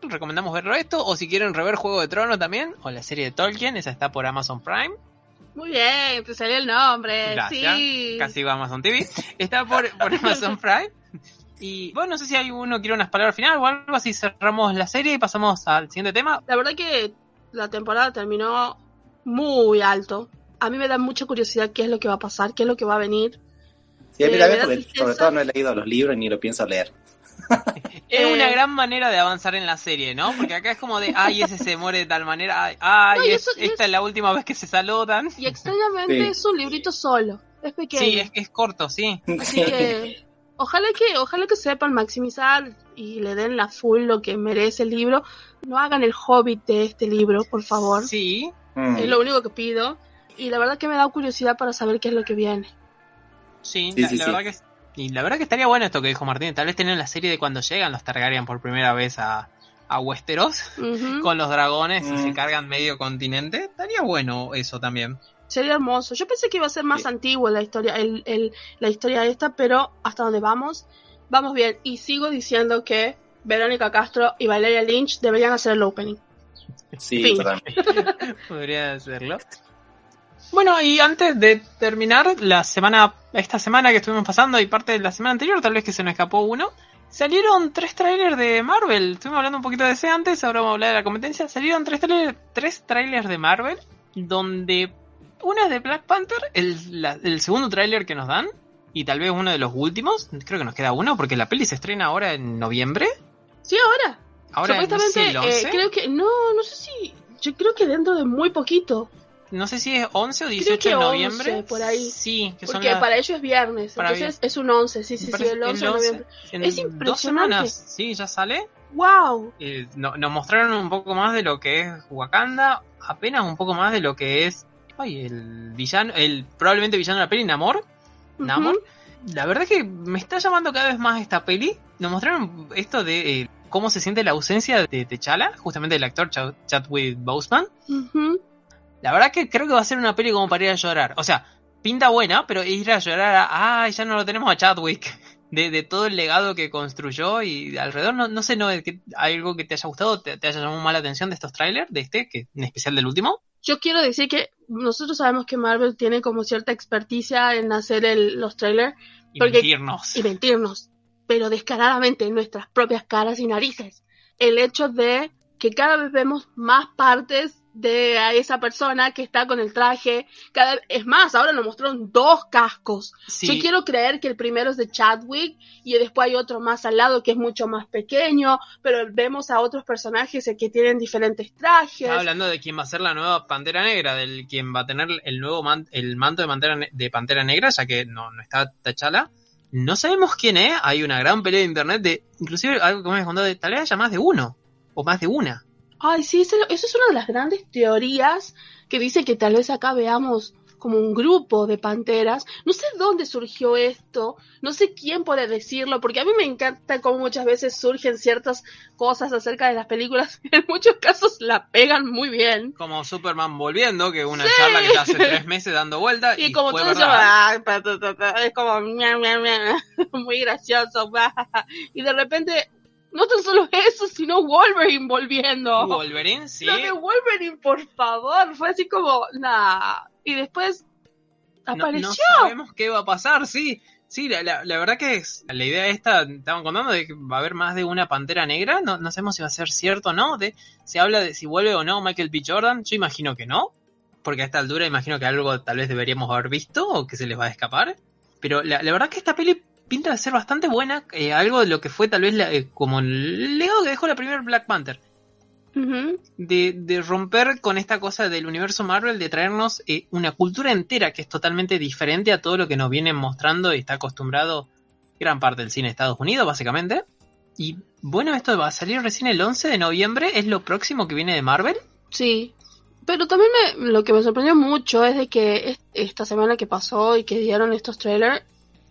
Recomendamos verlo esto, o si quieren rever Juego de Tronos también, o la serie de Tolkien, esa está por Amazon Prime. Muy bien, te salió el nombre. Gracias. Sí. Casi va a Amazon TV. Está por, por Amazon Prime. Y bueno, no sé si hay uno quiere unas palabras finales o algo así. Cerramos la serie y pasamos al siguiente tema. La verdad que la temporada terminó muy alto. A mí me da mucha curiosidad qué es lo que va a pasar, qué es lo que va a venir. Sí, a mí Eh, también, porque sobre todo no he leído los libros ni lo pienso leer. Es Eh. una gran manera de avanzar en la serie, ¿no? Porque acá es como de, ay, ese se muere de tal manera, ay, ay, No, y es- eso- y esta es la última vez que se saludan. Y extrañamente Sí. es un librito solo, es pequeño. Sí, es, es corto, sí. Así que ojalá que ojalá que sepan maximizar y le den la full lo que merece el libro. No hagan el hobbit de este libro, por favor. Sí, Mm. Es lo único que pido. Y la verdad que me da curiosidad para saber qué es lo que viene. sí, Sí, la, sí, la sí. verdad que es- y la verdad que estaría bueno esto que dijo Martín, tal vez tener la serie de cuando llegan los Targaryen por primera vez a, a Westeros (laughs) con los dragones y Mm. se cargan medio continente. Estaría bueno eso también. Sería hermoso. Yo pensé que iba a ser más Sí. antiguo la historia, el, el- la historia esta, pero hasta donde vamos, vamos bien. Y sigo diciendo que Verónica Castro y Valeria Lynch deberían hacer el opening. Sí. (laughs) Podría hacerlo. Bueno, y antes de terminar, la semana, esta semana que estuvimos pasando y parte de la semana anterior, tal vez que se nos escapó uno, salieron tres trailers de Marvel. Estuvimos hablando un poquito de ese antes, ahora vamos a hablar de la competencia. Salieron tres trailers, tres trailers de Marvel, donde una es de Black Panther, el, la- el segundo trailer que nos dan, y tal vez uno de los últimos, creo que nos queda uno, porque la peli se estrena ahora en noviembre. Sí, ahora. Ahora no sé, Supuestamente, eh, 11. creo que, no, no sé si, yo creo que dentro de muy poquito. No sé si es 11 o 18 que de 11, noviembre. por ahí. Sí, que son Porque las- para ellos es viernes, Para entonces es un 11, sí, sí, sí, el 11 de el 11. noviembre. En Es dos impresionante. semanas, sí, ya sale. ¡Wow! Eh, no- nos mostraron un poco más de lo que es Wakanda, apenas un poco más de lo que es ay, el villano, el probablemente villano de la peli, Namor. Namor. La verdad que me está llamando cada vez más esta peli. Nos mostraron esto de eh, cómo se siente la ausencia de T'Challa, justamente del actor Ch- Chadwick Boseman. Ujú. La verdad que creo que va a ser una peli como para ir a llorar. O sea, pinta buena, pero ir a llorar a, ay, ya no lo tenemos a Chadwick. (laughs) De, de todo el legado que construyó y alrededor, no, no sé, no, que, ¿hay algo que te haya gustado, te, te haya llamado más la atención de estos trailers, de este, que en especial del último? Yo quiero decir que nosotros sabemos que Marvel tiene como cierta experticia en hacer el- los trailers Y Porque- mentirnos. y mentirnos, pero descaradamente en nuestras propias caras y narices. El hecho de que cada vez vemos más partes de a esa persona que está con el traje. Cada, es más, ahora nos mostraron dos cascos. Sí, Yo quiero creer que el primero es de Chadwick y después hay otro más al lado que es mucho más pequeño, pero vemos a otros personajes que tienen diferentes trajes. Hablando de quién va a ser la nueva Pantera Negra, del quien va a tener el nuevo man- el manto de Pantera, de Pantera Negra, ya que no, no está T'Challa. No sabemos quién es, hay una gran pelea de internet de, inclusive algo que me has contado, de, tal vez haya más de uno, o más de una. Ay, sí, eso, eso es una de las grandes teorías que dice que tal vez acá veamos como un grupo de panteras. No sé dónde surgió esto, no sé quién puede decirlo, porque a mí me encanta cómo muchas veces surgen ciertas cosas acerca de las películas. (laughs) En muchos casos la pegan muy bien. Como Superman volviendo, que una Sí. charla que está hace tres meses dando vuelta. (laughs) Y, Y, como todo es como mia, mia, mia, (laughs) muy gracioso. Y de repente, no tan solo eso, sino Wolverine volviendo. Wolverine, sí. Lo de Wolverine, por favor, fue así como, nah. Y después No, apareció. no sabemos qué va a pasar, sí. Sí, la, la, la verdad que es, la idea esta, estaban contando de que va a haber más de una pantera negra, no, no sabemos si va a ser cierto o no, de, se habla de si vuelve o no Michael B. Jordan, yo imagino que no, porque a esta altura imagino que algo tal vez deberíamos haber visto o que se les va a escapar, pero la, la verdad que esta peli pinta de ser bastante buena, eh, algo de lo que fue tal vez la- eh, como el legado que dejó la primera Black Panther. De, de romper con esta cosa del universo Marvel, de traernos eh, una cultura entera que es totalmente diferente a todo lo que nos vienen mostrando y está acostumbrado gran parte del cine de Estados Unidos, básicamente. Y bueno, esto va a salir recién el 11 de noviembre, es lo próximo que viene de Marvel. Sí. Pero también me- lo que me sorprendió mucho es de que es- esta semana que pasó y que dieron estos trailers,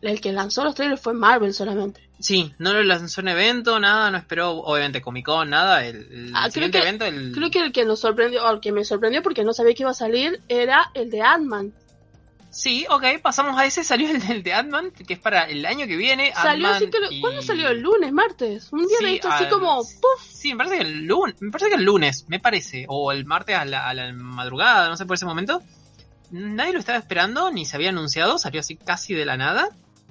el que lanzó los trailers fue Marvel solamente. Sí, no lo lanzó en evento, nada, no esperó, obviamente, Comic Con, nada. El, el Ah, creo siguiente que- evento, el... Creo que el que nos sorprendió, o el que me sorprendió porque no sabía que iba a salir, era el de Ant-Man. Sí, ok, pasamos a ese, salió el del de Ant-Man, que es para el año que viene. Salió así y- ¿Cuándo salió? ¿El lunes? ¿Martes? Un día Sí, de esto así como... ¡Puf! Sí, me parece que el lunes, me parece que el lunes, me parece, o el martes a la, a la madrugada, no sé por ese momento. Nadie lo estaba esperando, ni se había anunciado, salió así casi de la nada.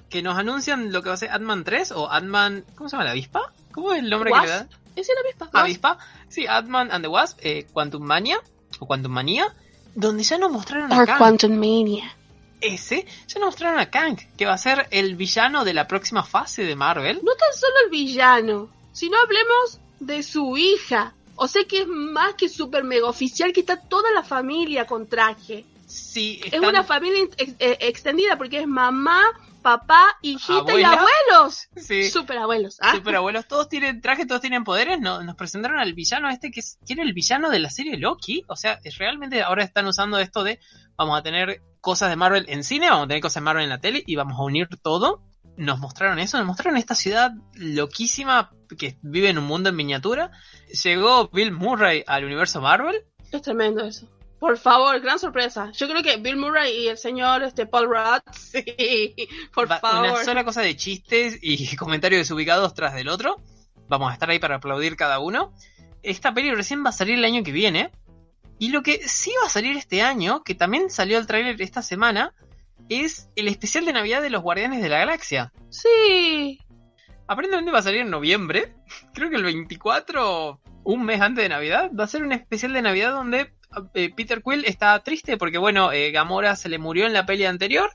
Que nos anuncian lo que va a ser Ant-Man 3 o Ant-Man, ¿cómo se llama la avispa? ¿Cómo es el nombre que le dan? Ese era avispa. Avispa. Sí, Ant-Man and the Wasp, eh, Quantum Mania o Quantum Manía, donde ya nos mostraron a Or Kang. Quantum Mania. Ese, ya nos mostraron a Kang, que va a ser el villano de la próxima fase de Marvel. No tan solo el villano, sino hablemos de su hija. O sea que es más que super mega oficial que está toda la familia con traje. Sí, Es una familia ex- eh, extendida porque es mamá, papá, hijita y abuelos. (laughs) Sí. Super abuelos. ¿ah? Super abuelos, todos tienen traje, todos tienen poderes. No, nos presentaron al villano este que es, era el villano de la serie Loki. O sea, es realmente ahora están usando esto de vamos a tener cosas de Marvel en cine, vamos a tener cosas de Marvel en la tele y vamos a unir todo. Nos mostraron eso, nos mostraron esta ciudad loquísima que vive en un mundo en miniatura. Llegó Bill Murray al universo Marvel. Es tremendo eso. Por favor, gran sorpresa. Yo creo que Bill Murray y el señor este Paul Rudd, (laughs) sí, por Va- favor. Una sola cosa de chistes y (laughs) comentarios desubicados tras del otro. Vamos a estar ahí para aplaudir cada uno. Esta peli recién va a salir el año que viene. Y lo que sí va a salir este año, que también salió el tráiler esta semana, es el especial de Navidad de los Guardianes de la Galaxia. Sí. Aparentemente va a salir en noviembre. (laughs) Creo que el 24, un mes antes de Navidad, va a ser un especial de Navidad donde eh, Peter Quill está triste porque, bueno, eh, Gamora se le murió en la peli anterior.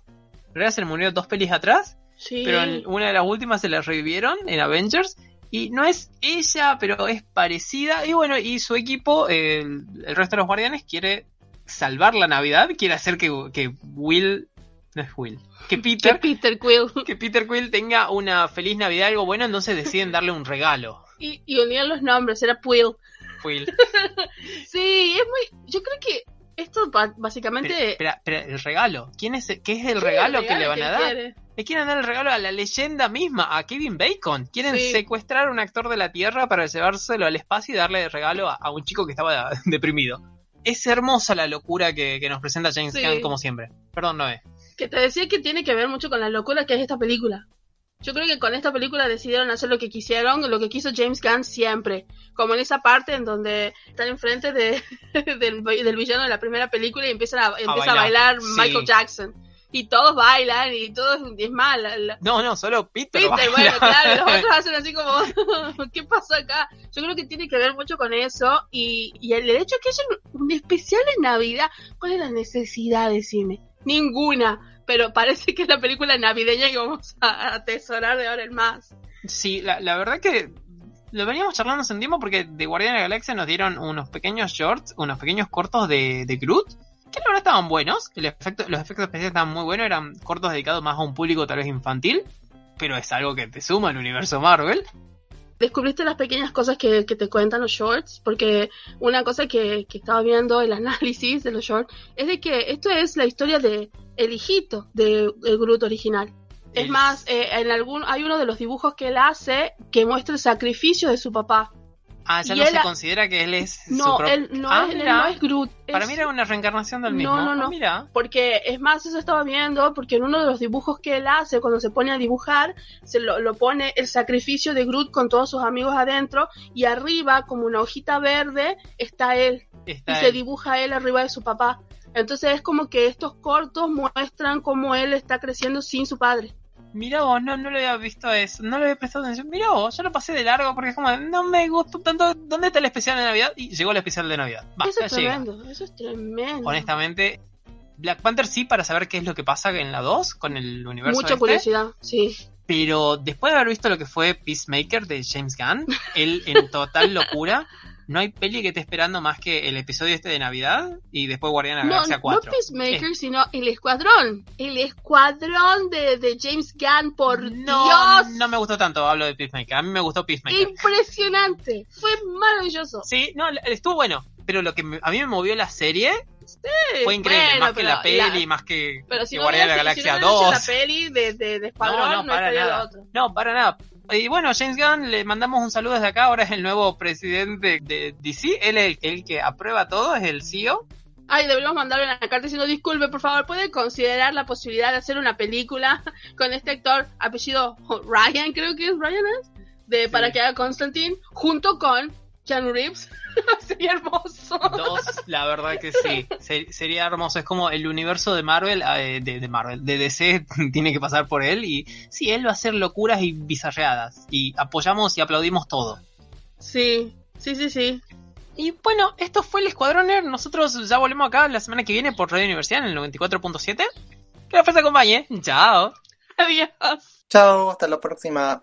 En realidad se le murió dos pelis atrás. Sí. Pero en una de las últimas se la revivieron en Avengers. Y no es ella, pero es parecida. Y bueno, y su equipo, eh, el, resto de los guardianes, quiere salvar la Navidad. Quiere hacer que, que Will. No es Will. Que (laughs) Que Peter. Peter Quill. (laughs) Que Peter Quill tenga una feliz Navidad, algo bueno. Entonces deciden darle un regalo. Y, y unían los nombres, era Quill. (laughs) Sí, es muy. Yo creo que esto ba- Pero, básicamente. espera, espera, el regalo. ¿Quién es, ¿Qué es el Sí, regalo que le van a él dar? quiere. Le quieren dar el regalo a la leyenda misma, a Kevin Bacon. Quieren Sí. secuestrar a un actor de la Tierra para llevárselo al espacio y darle el regalo a, a un chico que estaba (laughs) deprimido. Es hermosa la locura que, que nos presenta James Sí. Gunn como siempre. Perdón, Noé. Que te decía que tiene que ver mucho con la locura que es esta película. Yo creo que con esta película decidieron hacer lo que quisieron, lo que quiso James Gunn siempre. Como en esa parte en donde están enfrente de, (laughs) del, del villano de la primera película y empiezan a, empieza a bailar. bailar Sí. Michael Jackson. Y todos bailan y todos, es la- No, no, solo Peter. Peter, baila. bueno, claro, los otros (laughs) hacen así como, (laughs) ¿qué pasó acá? Yo creo que tiene que ver mucho con eso y, y el hecho que haya un, especial de Navidad, ¿cuál es la necesidad de cine? Ninguna, pero parece que es la película navideña que vamos a atesorar de ahora en más. Sí, la, la verdad que lo veníamos charlando hace un tiempo porque de Guardián de la Galaxia nos dieron unos pequeños shorts, unos pequeños cortos de, de Groot, que la verdad estaban buenos, los efectos especiales estaban muy buenos, eran cortos dedicados más a un público tal vez infantil, pero es algo que te suma al universo Marvel. Descubriste las pequeñas cosas que, que te cuentan los shorts, porque una cosa que, que estaba viendo el análisis de los shorts es de que esto es la historia de el hijito de, de Groot original. Es El- más, eh, en algún hay uno de los dibujos que él hace que muestra el sacrificio de su papá. Ah, ya Y no él se considera que él es No, él no, Ah, es, él mira. no es Groot. Para es- mí era una reencarnación del No, mismo. no, no. Ah, mira. Porque es más, eso estaba viendo, porque en uno de los dibujos que él hace, cuando se pone a dibujar, se lo, lo pone el sacrificio de Groot con todos sus amigos adentro, y arriba, como una hojita verde, está él. Está y se él. dibuja él arriba de su papá. Entonces es como que estos cortos muestran cómo él está creciendo sin su padre. Mira vos, no, no lo había visto eso, no le había prestado atención. Mira vos, yo lo pasé de largo porque es como, no me gustó tanto. ¿Dónde está el especial de Navidad? Y llegó el especial de Navidad. Va, eso es llega. tremendo, eso es tremendo. Honestamente, Black Panther sí para saber qué es lo que pasa en la 2 con el universo Mucha este, curiosidad, sí. Pero después de haber visto lo que fue Peacemaker de James Gunn, él en total locura, (laughs) no hay peli que esté esperando más que el episodio este de Navidad y después Guardián de la Galaxia 4. No Peacemaker, sino el Escuadrón. El Escuadrón de, de James Gunn, por no, Dios. No me gustó tanto, hablo de Peacemaker. A mí me gustó Peacemaker. Impresionante. Fue maravilloso. Sí, no, estuvo bueno. Pero lo que a mí me movió la serie fue increíble, más que la peli, más que, pero si que no de la Galaxia 2. la peli de, de, de Escuadrón, no, no, para nada. Otro. No, para nada. Y bueno, James Gunn, le mandamos un saludo desde acá, ahora es el nuevo presidente de DC, él es el, el que aprueba todo, es el CEO. Ay, deberíamos mandarle una carta diciendo, disculpe, por favor, ¿puede considerar la posibilidad de hacer una película (laughs) con este actor, apellido Ryan, creo que es Ryan, ¿es? De, sí. para que haga Constantine, junto con Keanu Reeves. (laughs) sería hermoso. Dos, la verdad que sí. sería hermoso. Es como el universo de Marvel, eh, de, de, Marvel, de DC (laughs) tiene que pasar por él. Y sí, él va a hacer locuras y bizarreadas. Y apoyamos y aplaudimos todo. Sí, sí, sí, sí. Y bueno, esto fue el Escuadrón Nerd. Nosotros ya volvemos acá la semana que viene por Radio Universidad en el 94.7. Que la fuerza acompañe. Chao. Adiós. Chao, hasta la próxima.